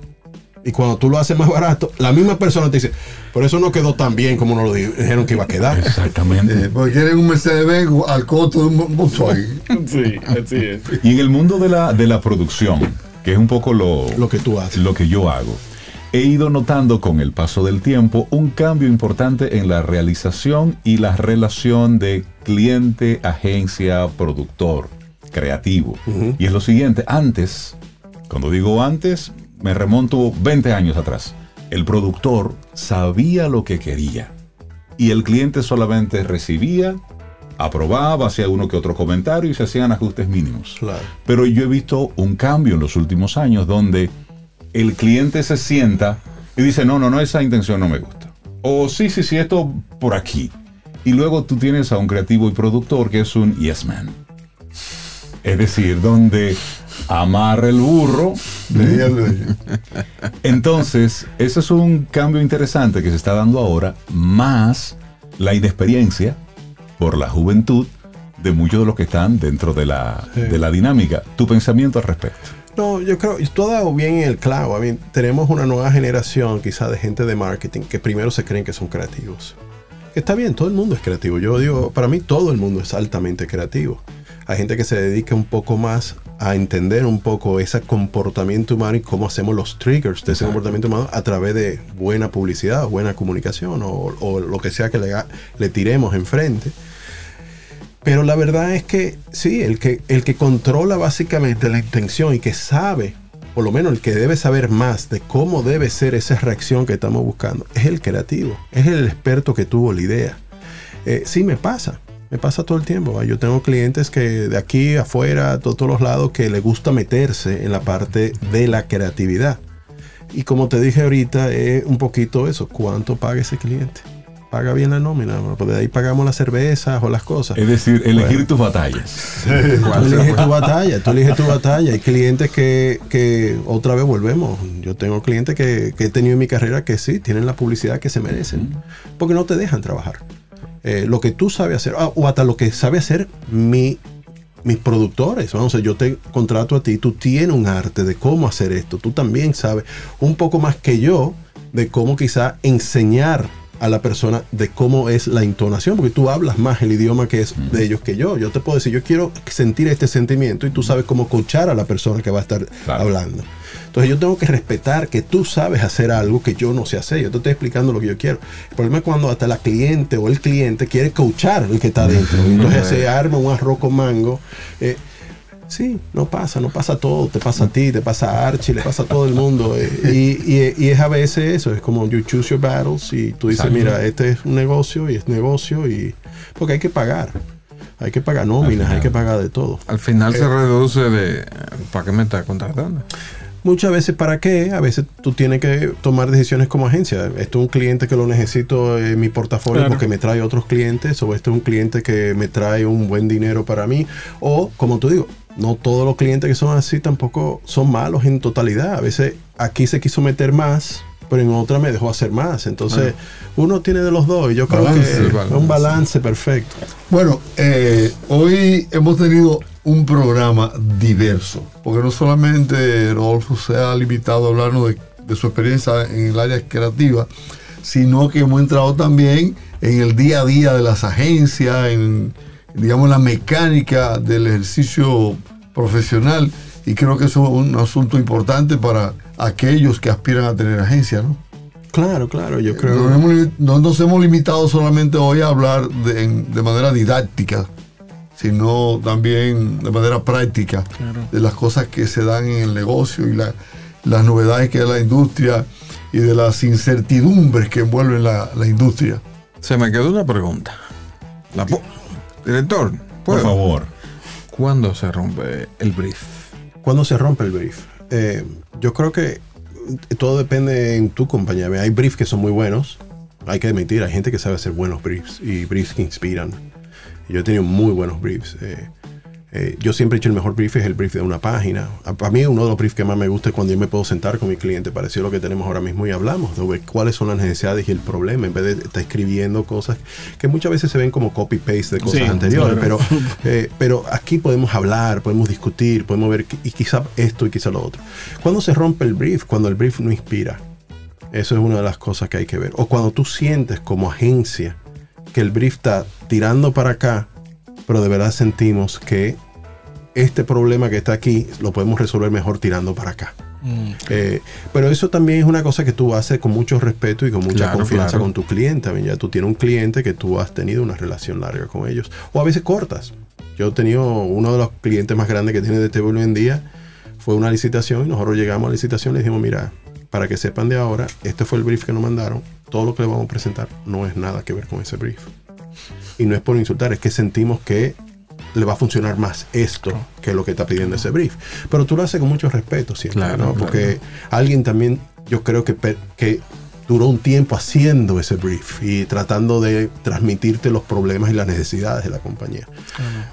Speaker 1: Y cuando tú lo haces más barato, la misma persona te dice, pero eso no quedó tan bien como nos lo di- dijeron que iba a quedar.
Speaker 6: Exactamente.
Speaker 5: Eh, porque quieren un Mercedes-Benz al costo de un Volkswagen.
Speaker 3: Sí, así es.
Speaker 6: Y en el mundo de la, de la producción, que es un poco lo,
Speaker 1: Lo que tú haces.
Speaker 6: lo que yo hago, he ido notando con el paso del tiempo un cambio importante en la realización y la relación de cliente, agencia, productor, creativo. Y es lo siguiente, antes, cuando digo antes, me remonto 20 años atrás. El productor sabía lo que quería y el cliente solamente recibía, aprobaba, hacía uno que otro comentario y se hacían ajustes mínimos.
Speaker 1: Claro.
Speaker 6: Pero yo he visto un cambio en los últimos años donde el cliente se sienta y dice, no, no, no, esa intención no me gusta. O sí, sí, sí, esto por aquí. Y luego tú tienes a un creativo y productor que es un yes man. Es decir, donde amarra el burro. Entonces, ese es un cambio interesante que se está dando ahora, más la inexperiencia por la juventud de muchos de los que están dentro de la, de la dinámica. Tu pensamiento al respecto.
Speaker 1: No, yo creo, y tú has dado bien en el clavo. I mean, tenemos una nueva generación quizá de gente de marketing que primero se creen que son creativos. Está bien, todo el mundo es creativo. Yo digo, para mí todo el mundo es altamente creativo. Hay gente que se dedica un poco más a entender un poco ese comportamiento humano y cómo hacemos los triggers de ese comportamiento humano a través de buena publicidad, buena comunicación o, o lo que sea que le tiremos enfrente. Pero la verdad es que sí, el que, el que controla básicamente la intención y que sabe, por lo menos el que debe saber más de cómo debe ser esa reacción que estamos buscando, es el creativo, es el experto que tuvo la idea. Eh, sí, me pasa, me pasa todo el tiempo. Yo tengo clientes que de aquí afuera, de todos los lados, que le gusta meterse en la parte de la creatividad. Y como te dije ahorita, es un poquito eso, ¿cuánto paga ese cliente? Paga bien la nómina, pues de ahí pagamos las cervezas o las cosas.
Speaker 6: Es decir, elegir
Speaker 1: Bueno.
Speaker 6: tus batallas.
Speaker 1: Tú eliges tu batalla, tú eliges tu batalla. Hay clientes que, que otra vez volvemos. Yo tengo clientes que, que he tenido en mi carrera que sí, tienen la publicidad que se merecen. Porque no te dejan trabajar. Eh, lo que tú sabes hacer, ah, o hasta lo que sabe hacer mi, mis productores. Vamos, yo te contrato a ti, tú tienes un arte de cómo hacer esto. Tú también sabes un poco más que yo de cómo quizá enseñar a la persona de cómo es la entonación, porque tú hablas más el idioma que es de ellos que yo. Yo te puedo decir, yo quiero sentir este sentimiento y tú sabes cómo coachar a la persona que va a estar
Speaker 6: Claro.
Speaker 1: hablando. Entonces yo tengo que respetar que tú sabes hacer algo que yo no sé hacer. Yo te estoy explicando lo que yo quiero. El problema es cuando hasta la cliente o el cliente quiere coachar el que está dentro. Entonces se arma un arroz con mango. Eh, Sí, no pasa, no pasa todo, te pasa a ti, te pasa a Archie, le pasa a todo el mundo. eh, y, y- y es a veces eso, es como you choose your battles y tú dices,
Speaker 6: Exacto.
Speaker 1: mira, este es un negocio y es negocio y... Porque hay que pagar, hay que pagar nóminas, hay que pagar de todo.
Speaker 4: Al final se reduce de. ¿Para qué me estás contratando?
Speaker 1: Muchas veces, ¿para qué? A veces tú tienes que tomar decisiones como agencia. Esto es un cliente que lo necesito en mi portafolio
Speaker 3: Claro.
Speaker 1: porque me trae otros clientes, o este es un cliente que me trae un buen dinero para mí. O, como tú digo, no todos los clientes que son así tampoco son malos en totalidad. A veces aquí se quiso meter más, pero en otra me dejó hacer más. Entonces, uno tiene de los dos y yo creo
Speaker 5: Balance,
Speaker 1: que es
Speaker 4: balance.
Speaker 1: un balance perfecto.
Speaker 5: Bueno, eh, hoy hemos tenido un programa diverso, porque no solamente Rodolfo se ha limitado a hablarnos de, de su experiencia en el área creativa, sino que hemos entrado también en el día a día de las agencias, en digamos la mecánica del ejercicio profesional, y creo que eso es un asunto importante para aquellos que aspiran a tener agencia, ¿no?
Speaker 1: Claro, claro, yo creo.
Speaker 5: No, hemos no nos hemos limitado solamente hoy a hablar de, en- de manera didáctica, sino también de manera práctica de las cosas que se dan en el negocio y la- las novedades que es la industria y de las incertidumbres que envuelven la, la industria.
Speaker 4: Se me quedó una pregunta. La Director,
Speaker 6: Por favor.
Speaker 4: ¿cuándo se rompe el brief?
Speaker 1: ¿Cuándo se rompe el brief? Eh, yo creo que todo depende en tu compañía. Hay briefs que son muy buenos. Hay que admitir, hay gente que sabe hacer buenos briefs y briefs que inspiran. Yo he tenido muy buenos briefs. eh, Eh, yo siempre he dicho el mejor brief es el brief de una página. A- Para mí uno de los briefs que más me gusta es cuando yo me puedo sentar con mi cliente, parecido a lo que tenemos ahora mismo y hablamos de cuáles son las necesidades y el problema, en vez de estar escribiendo cosas que muchas veces se ven como copy-paste de cosas
Speaker 3: Sí,
Speaker 1: anteriores.
Speaker 3: claro.
Speaker 1: Pero, eh, pero aquí podemos hablar, podemos discutir, podemos ver y quizá esto y quizá lo otro. Cuando se rompe el brief, cuando el brief no inspira, eso es una de las cosas que hay que ver. O cuando tú sientes como agencia que el brief está tirando para acá, pero de verdad sentimos que este problema que está aquí lo podemos resolver mejor tirando para acá. Eh, pero eso también es una cosa que tú haces con mucho respeto y con mucha
Speaker 4: Claro,
Speaker 1: confianza
Speaker 4: claro.
Speaker 1: con tu cliente. Ya tú tienes un cliente que tú has tenido una relación larga con ellos. O a veces cortas. Yo he tenido uno de los clientes más grandes que tiene de TV hoy en día. Fue una licitación y nosotros llegamos a la licitación y le dijimos, mira, para que sepan de ahora, este fue el brief que nos mandaron. Todo lo que le vamos a presentar no es nada que ver con ese brief. Y no es por insultar, es que sentimos que le va a funcionar más esto que lo que está pidiendo ese brief. Pero tú lo haces con mucho respeto siempre,
Speaker 4: Claro.
Speaker 1: Porque alguien también, yo creo que, que duró un tiempo haciendo ese brief y tratando de transmitirte los problemas y las necesidades de la compañía.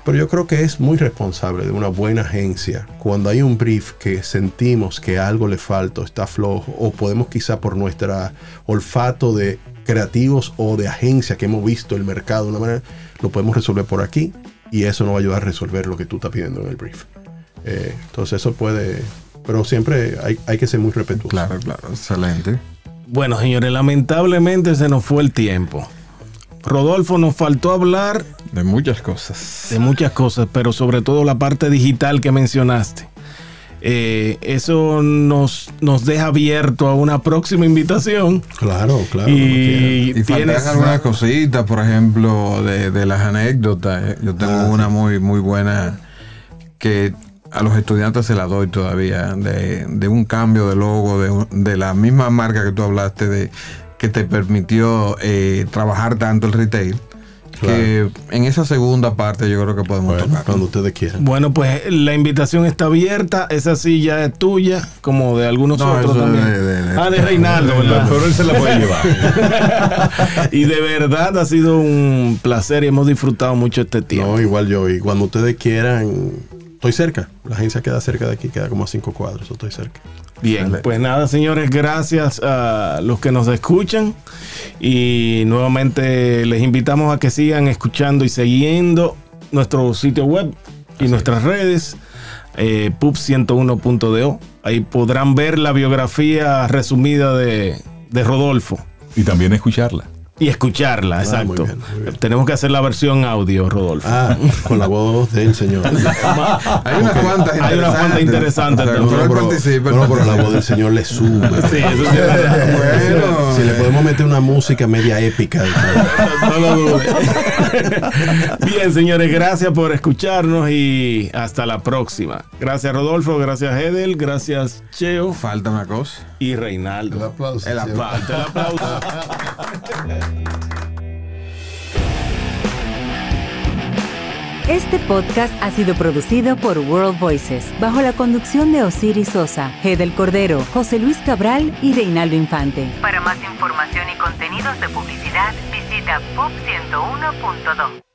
Speaker 1: Pero yo creo que es muy responsable de una buena agencia cuando hay un brief que sentimos que algo le falta, está flojo, o podemos quizá por nuestra olfato de creativos o de agencia que hemos visto el mercado de una manera, lo podemos resolver por aquí y eso nos va a ayudar a resolver lo que tú estás pidiendo en el brief. Eh, entonces eso puede, pero siempre hay, hay que ser muy respetuoso.
Speaker 4: Claro, claro, excelente.
Speaker 3: Bueno, señores, lamentablemente se nos fue el tiempo. Rodolfo, nos faltó hablar
Speaker 4: De muchas cosas.
Speaker 3: de muchas cosas, pero sobre todo la parte digital que mencionaste. Eh, eso nos, nos deja abierto a una próxima invitación.
Speaker 1: Claro, claro.
Speaker 3: Y,
Speaker 4: Y
Speaker 3: tienes
Speaker 4: algunas cositas, por ejemplo, de, de las anécdotas. Yo tengo
Speaker 1: Ah,
Speaker 4: una muy, muy buena que a los estudiantes se la doy todavía, de, de un cambio de logo, de, un- de la misma marca que tú hablaste, de que te permitió eh, trabajar tanto el retail, que en esa segunda parte yo creo que podemos
Speaker 1: Bueno,
Speaker 4: tocar.
Speaker 1: cuando ustedes quieran.
Speaker 3: Bueno, pues la invitación está abierta. Esa silla es tuya, como de algunos
Speaker 4: No,
Speaker 3: otros también.
Speaker 4: de- de- de-
Speaker 3: ah, de Reinaldo, ¿verdad?
Speaker 6: Pero él se la puede llevar.
Speaker 3: y de verdad ha sido un placer y hemos disfrutado mucho este tiempo.
Speaker 1: No, igual yo. Y cuando ustedes quieran, estoy cerca. La agencia queda cerca de aquí, queda como a cinco cuadros. Estoy cerca.
Speaker 3: Bien, pues nada, señores, gracias a los que nos escuchan y nuevamente les invitamos a que sigan escuchando y siguiendo nuestro sitio web y nuestras redes, eh, pub101.do. Ahí podrán ver la biografía resumida de, de Rodolfo
Speaker 6: Y también escucharla.
Speaker 3: Y escucharla,
Speaker 1: Ah,
Speaker 3: exacto.
Speaker 1: muy bien, muy bien.
Speaker 3: Tenemos que hacer la versión audio, Rodolfo.
Speaker 1: Ah, con la voz del señor.
Speaker 4: Hay unas cuantas
Speaker 3: Hay unas cuantas interesantes
Speaker 4: pero él
Speaker 1: pero, la voz del señor le sube.
Speaker 3: Sí, eso sí es.
Speaker 4: Bueno,
Speaker 1: Si le podemos meter una música media épica.
Speaker 3: No lo dude. Bien, señores, gracias por escucharnos y hasta la próxima. Gracias, Rodolfo. Gracias, Edel. Gracias, Cheo
Speaker 4: falta una cosa.
Speaker 3: Y
Speaker 5: El
Speaker 3: Reinaldo.
Speaker 5: aplauso.
Speaker 4: El.
Speaker 3: Falta el aplauso.
Speaker 2: Este podcast ha sido producido por World Voices, bajo la conducción de Osiris Sosa, Gedel Cordero, José Luis Cabral y Reinaldo Infante. Para más información y contenidos de publicidad, visita pub101.do.